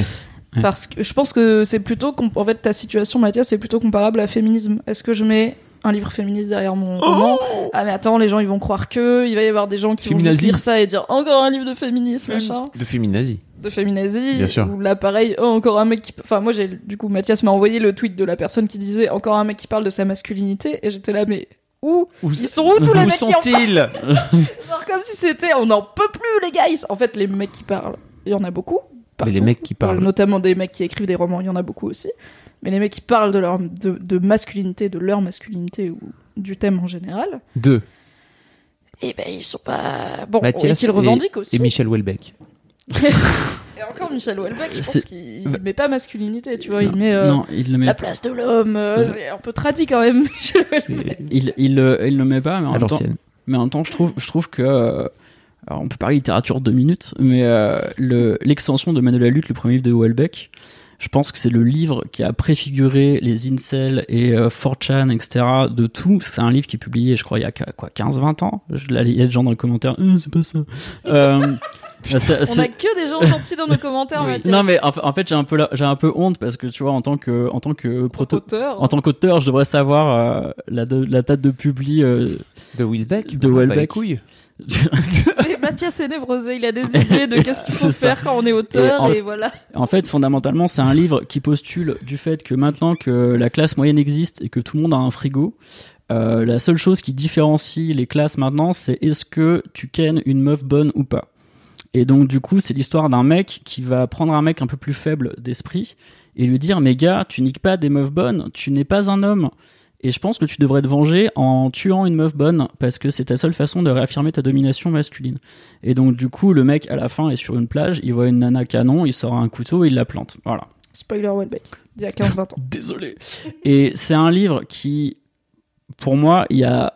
Ouais. Parce que je pense que c'est plutôt, en fait, ta situation, Mathias, c'est plutôt comparable à féminisme. Est-ce que je mets un livre féministe derrière mon roman? Ah mais attends, les gens ils vont croire que, il va y avoir des gens qui vont juste lire ça et dire encore un livre de féminisme, machin De féminazie. de féminazie Bien sûr. ou là pareil oh, encore un mec qui enfin moi j'ai du coup Mathias m'a envoyé le tweet de la personne qui disait encore un mec qui parle de sa masculinité et j'étais là mais où Où ils sont où tous les où mecs en sont-ils genre comme si c'était on n'en peut plus les gars en fait les mecs qui parlent il y en a beaucoup Mais les partout. mecs qui parlent. notamment des mecs qui écrivent des romans il y en a beaucoup aussi mais les mecs qui parlent de leur de, de masculinité de leur masculinité ou du thème en général Deux. et ben ils sont pas bon et Mathias qu'ils revendiquent aussi Et Michel Houellebecq. et encore Michel Houellebecq je pense qu'il met pas masculinité tu vois non, il met euh, non, il le met la place de l'homme, euh, c'est un peu tradit quand même. Michel Houellebecq. il, il, le- il le met pas, mais en même temps. Mais en même temps, je trouve, je trouve que. Euh, alors on peut parler littérature deux minutes, mais euh, le- l'extension de Manuel lutte, le premier livre de Houellebecq, je pense que c'est le livre qui a préfiguré les incels et euh, 4chan, etc. de tout. C'est un livre qui est publié, je crois, il y a qu- quoi, 15-20 ans? Il y a des gens dans les commentaires, Euh, c'est pas ça. C'est- On c'est- a que des gens gentils dans nos commentaires, Oui. Mathias. non mais en, en fait j'ai un peu la- j'ai un peu honte parce que tu vois en tant que en tant que proto auteur. en tant qu'auteur je devrais savoir euh, la, de- la date de publi euh, De Houellebecq De les couilles. Mais Mathias est névrosé, il a des idées de qu'est-ce qu'il faut faire quand on est auteur, Et en- et, voilà. En fait, fondamentalement, c'est un livre qui postule du fait que maintenant que la classe moyenne existe et que tout le monde a un frigo, euh, la seule chose qui différencie les classes maintenant, c'est est-ce que tu kennes une meuf bonne ou pas. Et donc, du coup, c'est l'histoire d'un mec qui va prendre un mec un peu plus faible d'esprit et lui dire, mais gars, tu niques pas des meufs bonnes, tu n'es pas un homme. Et je pense que tu devrais te venger en tuant une meuf bonne parce que c'est ta seule façon de réaffirmer ta domination masculine. Et donc, du coup, le mec, à la fin, est sur une plage, il voit une nana canon, il sort un couteau et il la plante. Voilà. Spoiler Houellebecq, d'il y a 15-20 ans. Désolé. Et c'est un livre qui, pour moi, il y a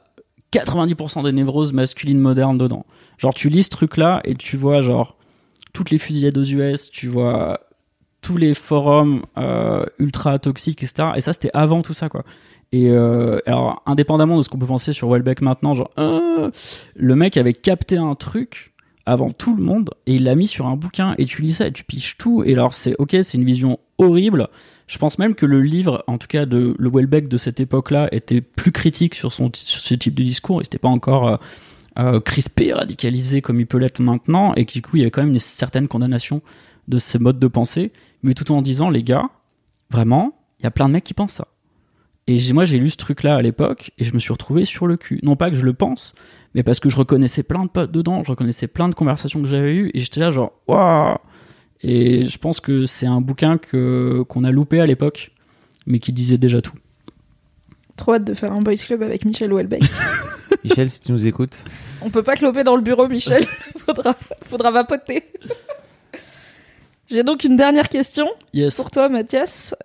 90% des névroses masculines modernes dedans. Genre, tu lis ce truc-là et tu vois, genre, toutes les fusillades aux US, tu vois tous les forums euh, ultra toxiques, etc. Et ça, c'était avant tout ça, quoi. Et euh, alors, indépendamment de ce qu'on peut penser sur Welbeck maintenant, genre, euh, le mec avait capté un truc avant tout le monde et il l'a mis sur un bouquin et tu lis ça et tu piches tout et alors c'est ok c'est une vision horrible je pense même que le livre en tout cas de le Welbeck de cette époque-là était plus critique sur son sur ce type de discours et c'était pas encore euh, crispé radicalisé comme il peut l'être maintenant et que du coup il y avait quand même une certaine condamnation de ces modes de pensée mais tout en disant les gars vraiment il y a plein de mecs qui pensent ça et j'ai- moi j'ai lu ce truc là à l'époque et je me suis retrouvé sur le cul non pas que je le pense mais parce que je reconnaissais plein de potes dedans, je reconnaissais plein de conversations que j'avais eues, et j'étais là genre, waouh Et je pense que c'est un bouquin que qu'on a loupé à l'époque, mais qui disait déjà tout. Trop hâte de faire un boys club avec Michel Houellebecq. Michel, si tu nous écoutes. On peut pas cloper dans le bureau, Michel. faudra, faudra vapoter. J'ai donc une dernière question Yes. pour toi, Mathias.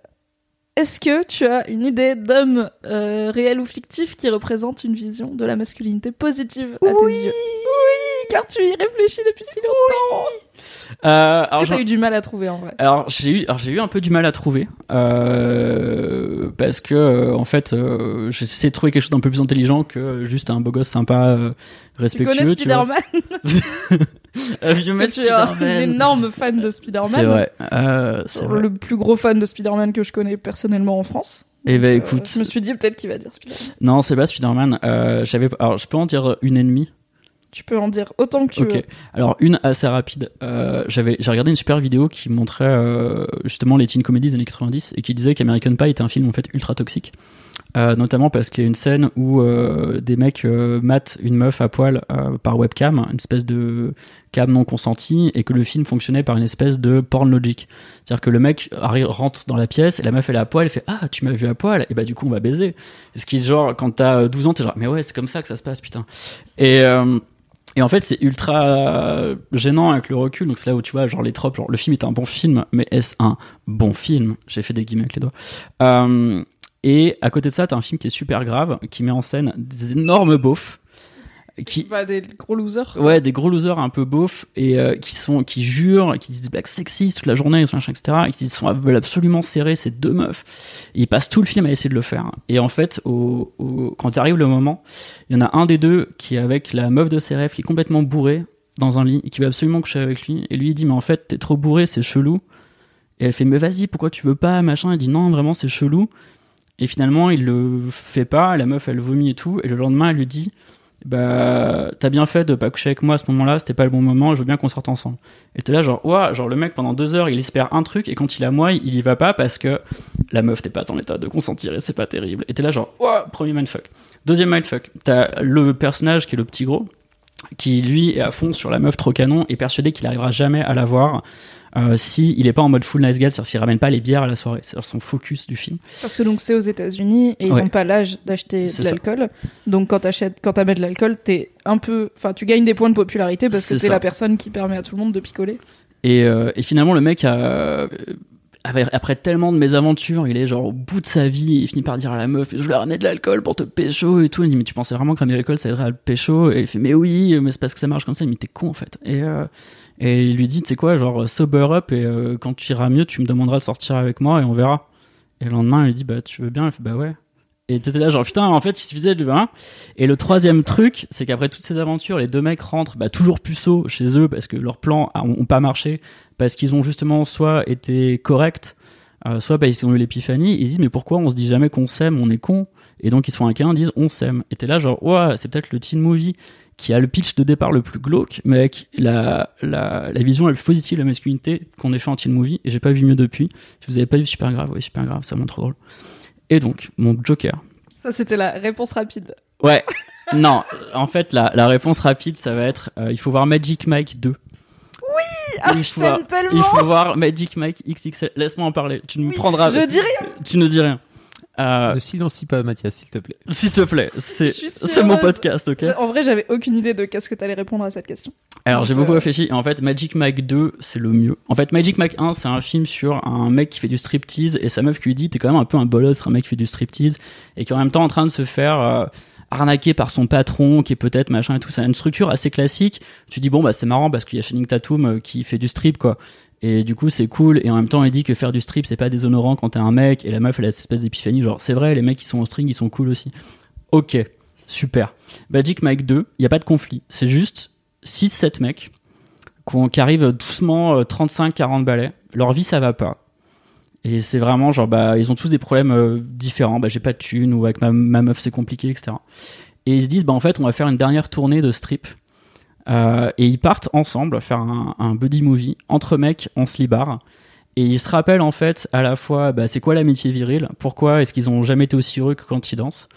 Est-ce que tu as une idée d'homme euh, réel ou fictif qui représente une vision de la masculinité positive à tes yeux? Oui, car tu y réfléchis depuis si longtemps. Euh, Est-ce alors, que t'as eu du mal à trouver en vrai alors, j'ai eu, alors j'ai eu un peu du mal à trouver euh, parce que euh, en fait, euh, j'ai essayé de trouver quelque chose d'un peu plus intelligent que juste un beau gosse sympa, euh, Tu respectueux. connais tu vois. Spider-Man? Mec Parce que tu es un Spider-Man. énorme fan de Spider-Man. C'est vrai. euh, c'est vrai. Le plus gros fan de Spider-Man que je connais personnellement en France. Eh ben, Euh, écoute. je me suis dit peut-être qu'il va dire Spider-Man. Non, c'est pas Spider-Man. Euh, j'avais, alors, je peux en dire une ennemie. Tu peux en dire autant que tu Ok. veux. Alors une assez rapide. Euh, j'avais, j'ai regardé une super vidéo qui montrait euh, justement les teen comedies des années 90 et qui disait qu'American Pie était un film en fait ultra toxique. Euh, notamment parce qu'il y a une scène où euh, des mecs euh, matent une meuf à poil par webcam, une espèce de cam non consentie, et que le film fonctionnait par une espèce de porn logic. C'est-à-dire que le mec rentre dans la pièce et la meuf elle est à poil, elle fait ah tu m'as vu à poil et bah du coup on va baiser. Ce qui est genre quand t'as 12 ans t'es genre mais ouais c'est comme ça que ça se passe putain. Et et en fait, c'est ultra gênant avec le recul. Donc c'est là où tu vois, genre les tropes, genre le film est un bon film, mais est-ce un bon film? J'ai fait des guillemets avec les doigts. Euh, et à côté de ça, t'as un film qui est super grave, qui met en scène des énormes beaufs, qui Bah, des gros losers. ouais des gros losers un peu beaufs et euh, qui sont qui jurent, qui disent des blagues sexistes toute la journée, et machin, etc. Et qui sont veulent absolument serrer ces deux meufs. Et ils passent tout le film à essayer de le faire. Et en fait, au, au- quand arrive le moment, il y en a un des deux qui est avec la meuf de ses rêves, qui est complètement bourré dans un lit et qui veut absolument coucher avec lui. Et lui il dit mais en fait t'es trop bourré, c'est chelou. Et elle fait mais vas-y pourquoi tu veux pas machin. Il dit non vraiment c'est chelou. Et finalement il le fait pas. La meuf elle vomit et tout. Et le lendemain elle lui dit bah t'as bien fait de pas coucher avec moi à ce moment-là, c'était pas le bon moment, je veux bien qu'on sorte ensemble. Et t'es là genre ouah, genre le mec pendant deux heures il espère un truc et quand il a moi il y va pas parce que la meuf t'es pas en état de consentir et c'est pas terrible. Et t'es là genre ouah, premier mindfuck. Deuxième mindfuck, t'as le personnage qui est le petit gros qui lui est à fond sur la meuf trop canon et persuadé qu'il arrivera jamais à la voir euh, si il est pas en mode full nice guy, c'est-à-dire s'il ramène pas les bières à la soirée, c'est son focus du film. Parce que donc c'est aux États-Unis et ils Ouais. ont pas l'âge d'acheter de l'alcool. Donc quand t'achètes, quand t'amènes de l'alcool, t'es un peu, enfin tu gagnes des points de popularité parce que C'est t'es la personne qui permet à tout le monde de picoler. Et, euh, et finalement, le mec, a, euh, après tellement de mésaventures, il est genre au bout de sa vie, il finit par dire à la meuf, je voulais ramener de l'alcool pour te pécho et tout. Il dit, mais tu pensais vraiment que ramener de l'alcool, ça aiderait à le pécho? Et il fait, mais oui, mais c'est parce que ça marche comme ça. Il dit, mais t'es con en fait. Et, euh, et il lui dit, tu sais quoi, genre sober up et euh, quand tu iras mieux, tu me demanderas de sortir avec moi et on verra. Et le lendemain, il lui dit, bah tu veux bien? Il fait, bah ouais. Et t'étais là genre putain en fait il suffisait de hein. Et le troisième truc c'est qu'après toutes ces aventures les deux mecs rentrent bah, toujours puceaux chez eux parce que leurs plans ont pas marché parce qu'ils ont justement soit été corrects euh, soit bah, ils ont eu l'épiphanie ils disent mais pourquoi on se dit jamais qu'on s'aime on est con? Et donc ils se font un câlin ils disent on s'aime et t'es là genre ouais c'est peut-être le teen movie qui a le pitch de départ le plus glauque mais avec la, la, la vision la plus positive de la masculinité qu'on ait fait en teen movie et j'ai pas vu mieux depuis si vous avez pas vu super grave ouais super grave c'est vraiment trop drôle et donc mon joker Ça c'était la réponse rapide. Ouais. non, en fait, la, la réponse rapide, ça va être euh, il faut voir Magic Mike 2. Ah, il je faut, voir, t'aime tellement. il faut voir Magic Mike XXL. Laisse-moi en parler. Tu ne me Oui, prendras. Je dis rien. Tu ne dis rien. Euh, Ne silencie pas Mathias, s'il te plaît. S'il te plaît, c'est mon podcast, ok En vrai, j'avais aucune idée de qu'est-ce que t'allais répondre à cette question. Alors j'ai beaucoup euh, réfléchi en fait Magic Mike 2 c'est le mieux. En fait Magic Mike 1 c'est un film sur un mec qui fait du striptease et sa meuf qui lui dit t'es quand même un peu un bolos, un mec qui fait du striptease et qui est en même temps en train de se faire euh, arnaquer par son patron qui est peut-être machin et tout. C'est une structure assez classique. Tu dis bon bah c'est marrant parce qu'il y a Channing Tatum euh, qui fait du strip quoi. Et du coup c'est cool et en même temps il dit que faire du strip c'est pas déshonorant quand t'es un mec et la meuf elle a cette espèce d'épiphanie genre c'est vrai les mecs qui sont en string ils sont cool aussi. Ok super. Magic Mike 2 il y a pas de conflit c'est juste 6-7 mecs qui arrivent doucement 35-40 balais. Leur vie, ça va pas. Et c'est vraiment genre, bah, ils ont tous des problèmes euh, différents. Bah, j'ai pas de thunes ou avec ma, ma meuf, c'est compliqué, etc. Et ils se disent, bah, en fait, on va faire une dernière tournée de strip. Euh, et ils partent ensemble faire un, buddy movie entre mecs en slibard. Et ils se rappellent en fait à la fois bah, c'est quoi l'amitié virile, pourquoi est-ce qu'ils ont jamais été aussi heureux que quand ils dansent?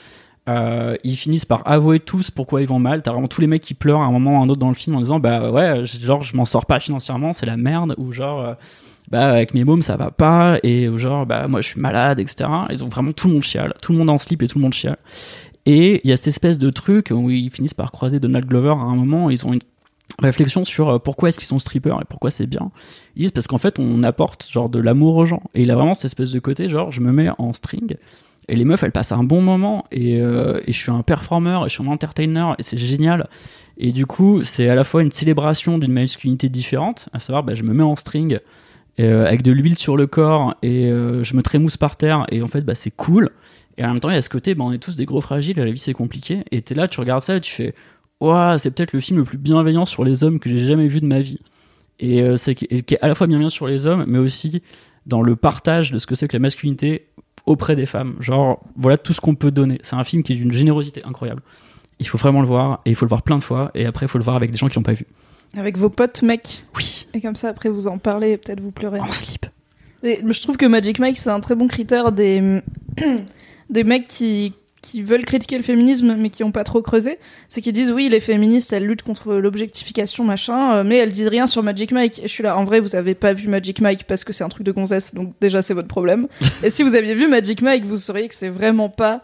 Euh, ils finissent par avouer tous pourquoi ils vont mal. T'as vraiment tous les mecs qui pleurent à un moment ou à un autre dans le film en disant bah ouais genre je m'en sors pas financièrement c'est la merde ou genre euh, bah avec mes mômes ça va pas et ou genre bah moi je suis malade etc. Ils ont vraiment tout le monde chiale, tout le monde en slip et tout le monde chiale. Et il y a cette espèce de truc où ils finissent par croiser Donald Glover à un moment. Ils ont une réflexion sur euh, pourquoi est-ce qu'ils sont strippers et pourquoi c'est bien. Ils disent parce qu'en fait on apporte genre de l'amour aux gens. Et il a vraiment cette espèce de côté genre je me mets en string et les meufs elles passent un bon moment et, euh, je suis un performeur et je suis un entertainer et c'est génial. Et du coup c'est à la fois une célébration d'une masculinité différente, à savoir bah, je me mets en string euh, avec de l'huile sur le corps et euh, je me trémousse par terre et en fait bah, c'est cool. Et en même temps il y a ce côté bah, on est tous des gros fragiles, la vie c'est compliqué. Et t'es là tu regardes ça et tu fais Ouah, c'est peut-être le film le plus bienveillant sur les hommes que j'ai jamais vu de ma vie. Et euh, c'est qui est à la fois bienveillant sur les hommes, mais aussi dans le partage de ce que c'est que la masculinité auprès des femmes. Genre, voilà tout ce qu'on peut donner. C'est un film qui est d'une générosité incroyable. Il faut vraiment le voir, et il faut le voir plein de fois, et après il faut le voir avec des gens qui l'ont pas vu. Avec vos potes mecs. Oui, Et comme ça, après, vous en parlez et peut-être vous pleurez. en slip. Et je trouve que Magic Mike, c'est un très bon critère des, des mecs qui, qui veulent critiquer le féminisme mais qui ont pas trop creusé. C'est qu'ils disent oui, les féministes, elles luttent contre l'objectification, machin, euh, mais elles disent rien sur Magic Mike. Et je suis là, en vrai, vous avez pas vu Magic Mike parce que c'est un truc de gonzesse, donc déjà, c'est votre problème. et si vous aviez vu Magic Mike, vous sauriez que c'est vraiment pas.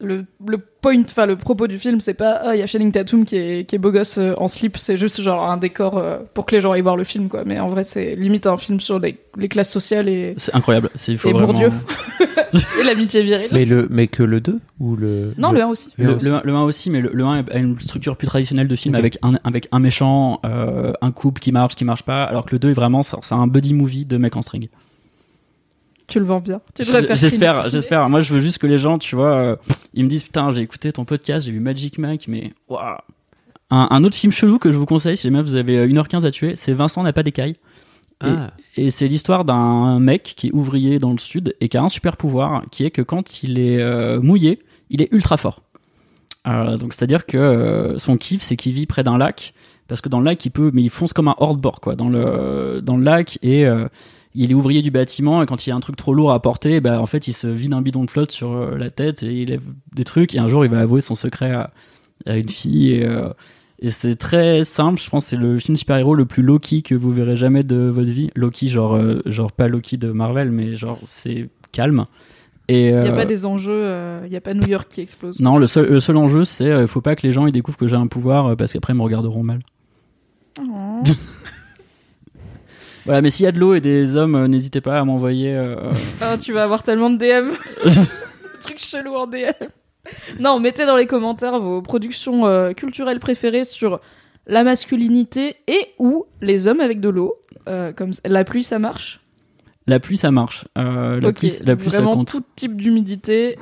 Le, le point, enfin le propos du film, c'est pas ah il y a Channing Tatum qui est, qui est beau gosse euh, en slip, c'est juste genre un décor euh, pour que les gens aillent voir le film quoi. Mais en vrai c'est limite un film sur les, les classes sociales et, C'est incroyable. C'est, il faut et vraiment... Bourdieu. et l'amitié virile. Mais, le, mais que le 2 ou le. Non, le 1 aussi. Le, le, un- le 1 aussi, mais le, le 1 a une structure plus traditionnelle de film avec, un, avec un méchant, euh, un couple qui marche, qui marche pas, alors que le 2 est vraiment, c'est c'est un buddy movie de mecs en string. Tu le vends bien. J'espère, j'espère. Moi, je veux juste que les gens, tu vois, euh, ils me disent putain, j'ai écouté ton podcast, j'ai vu Magic Mike, mais waouh. Un, un autre film chelou que je vous conseille, si jamais vous avez euh, 1h15 à tuer, c'est Vincent n'a pas d'écailles. Ah, Et c'est l'histoire d'un mec qui est ouvrier dans le sud et qui a un super pouvoir, qui est que quand il est euh, mouillé, il est ultra fort. Euh, donc c'est-à-dire que euh, son kiff, c'est qu'il vit près d'un lac, parce que dans le lac, il peut, mais il fonce comme un hors-de-bord, quoi, dans le dans le lac et euh, il est ouvrier du bâtiment et quand il y a un truc trop lourd à porter, bah, en fait, il se vide un bidon de flotte sur euh, la tête et il lève des trucs et un jour, il va avouer son secret à, à une fille et euh, et c'est très simple, je pense que c'est le film super-héros le plus Loki que vous verrez jamais de votre vie. Loki, genre, euh, genre pas Loki de Marvel, mais genre c'est calme. Il n'y a pas des enjeux, euh, il n'y a pas New York qui explose. Non, le seul, le seul enjeu, c'est euh, faut pas que les gens ils découvrent que j'ai un pouvoir parce qu'après ils me regarderont mal. Oh. Voilà, mais s'il y a de l'eau et des hommes, euh, n'hésitez pas à m'envoyer. euh, Ah, tu vas avoir tellement de DM. Truc chelou en DM. Non, mettez dans les commentaires vos productions euh, culturelles préférées sur la masculinité et ou les hommes avec de l'eau. Euh, comme ça- la pluie, ça marche? la pluie, ça marche. Euh, la pluie, la pluie ça vraiment compte. tout type d'humidité.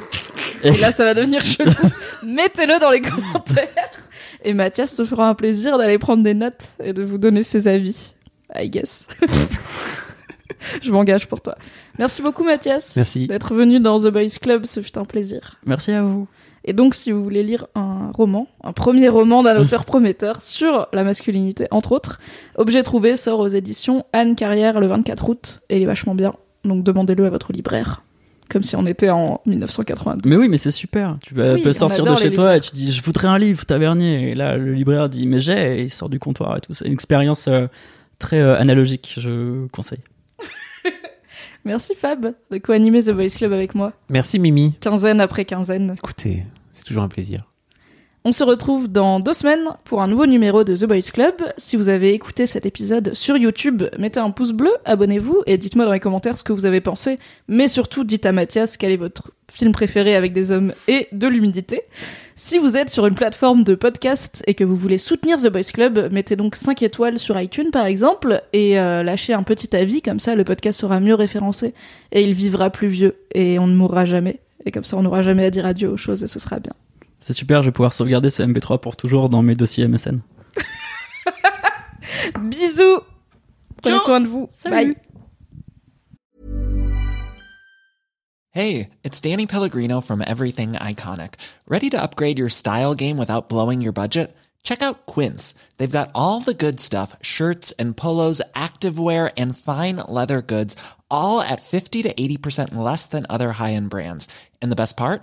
Et là, ça va devenir chelou. Mettez-le dans les commentaires. Et Mathias se fera un plaisir d'aller prendre des notes et de vous donner ses avis. I guess. Je m'engage pour toi. Merci beaucoup, Mathias. merci. D'être venu dans The Boys Club, ce fut un plaisir. Merci à vous. Et donc, si vous voulez lire un roman, un premier roman d'un auteur prometteur sur la masculinité, entre autres, Objet trouvé sort aux éditions Anne Carrière le 24 août, et il est vachement bien. Donc, demandez-le à votre libraire. Comme si on était en 1992. Mais oui, mais c'est super. Tu Oui, peux sortir de chez toi et tu dis je voudrais un livre tavernier. Et là, le libraire dit mais j'ai. Et il sort du comptoir et tout. C'est une expérience euh, très euh, analogique. Je conseille. Merci Fab de co-animer The Boys Club avec moi, Merci Mimi. quinzaine après quinzaine. Écoutez, c'est toujours un plaisir. On se retrouve dans deux semaines pour un nouveau numéro de The Boys Club. Si vous avez écouté cet épisode sur YouTube, mettez un pouce bleu, abonnez-vous et dites-moi dans les commentaires ce que vous avez pensé. Mais surtout, dites à Mathias quel est votre film préféré avec des hommes et de l'humidité. Si vous êtes sur une plateforme de podcast et que vous voulez soutenir The Boys Club, mettez donc 5 étoiles sur iTunes par exemple et euh, lâchez un petit avis, comme ça le podcast sera mieux référencé et il vivra plus vieux et on ne mourra jamais. Et comme ça on n'aura jamais à dire adieu aux choses et ce sera bien. C'est super. Je vais pouvoir sauvegarder ce MP3 pour toujours dans mes dossiers MSN. Bisous. Prenez soin de vous. Salut. Bye. Hey, it's Danny Pellegrino from Everything Iconic. Ready to upgrade your style game without blowing your budget? Check out Quince. They've got all the good stuff shirts and polos, activewear, and fine leather goods, all at 50 to 80% less than other high end brands. And the best part?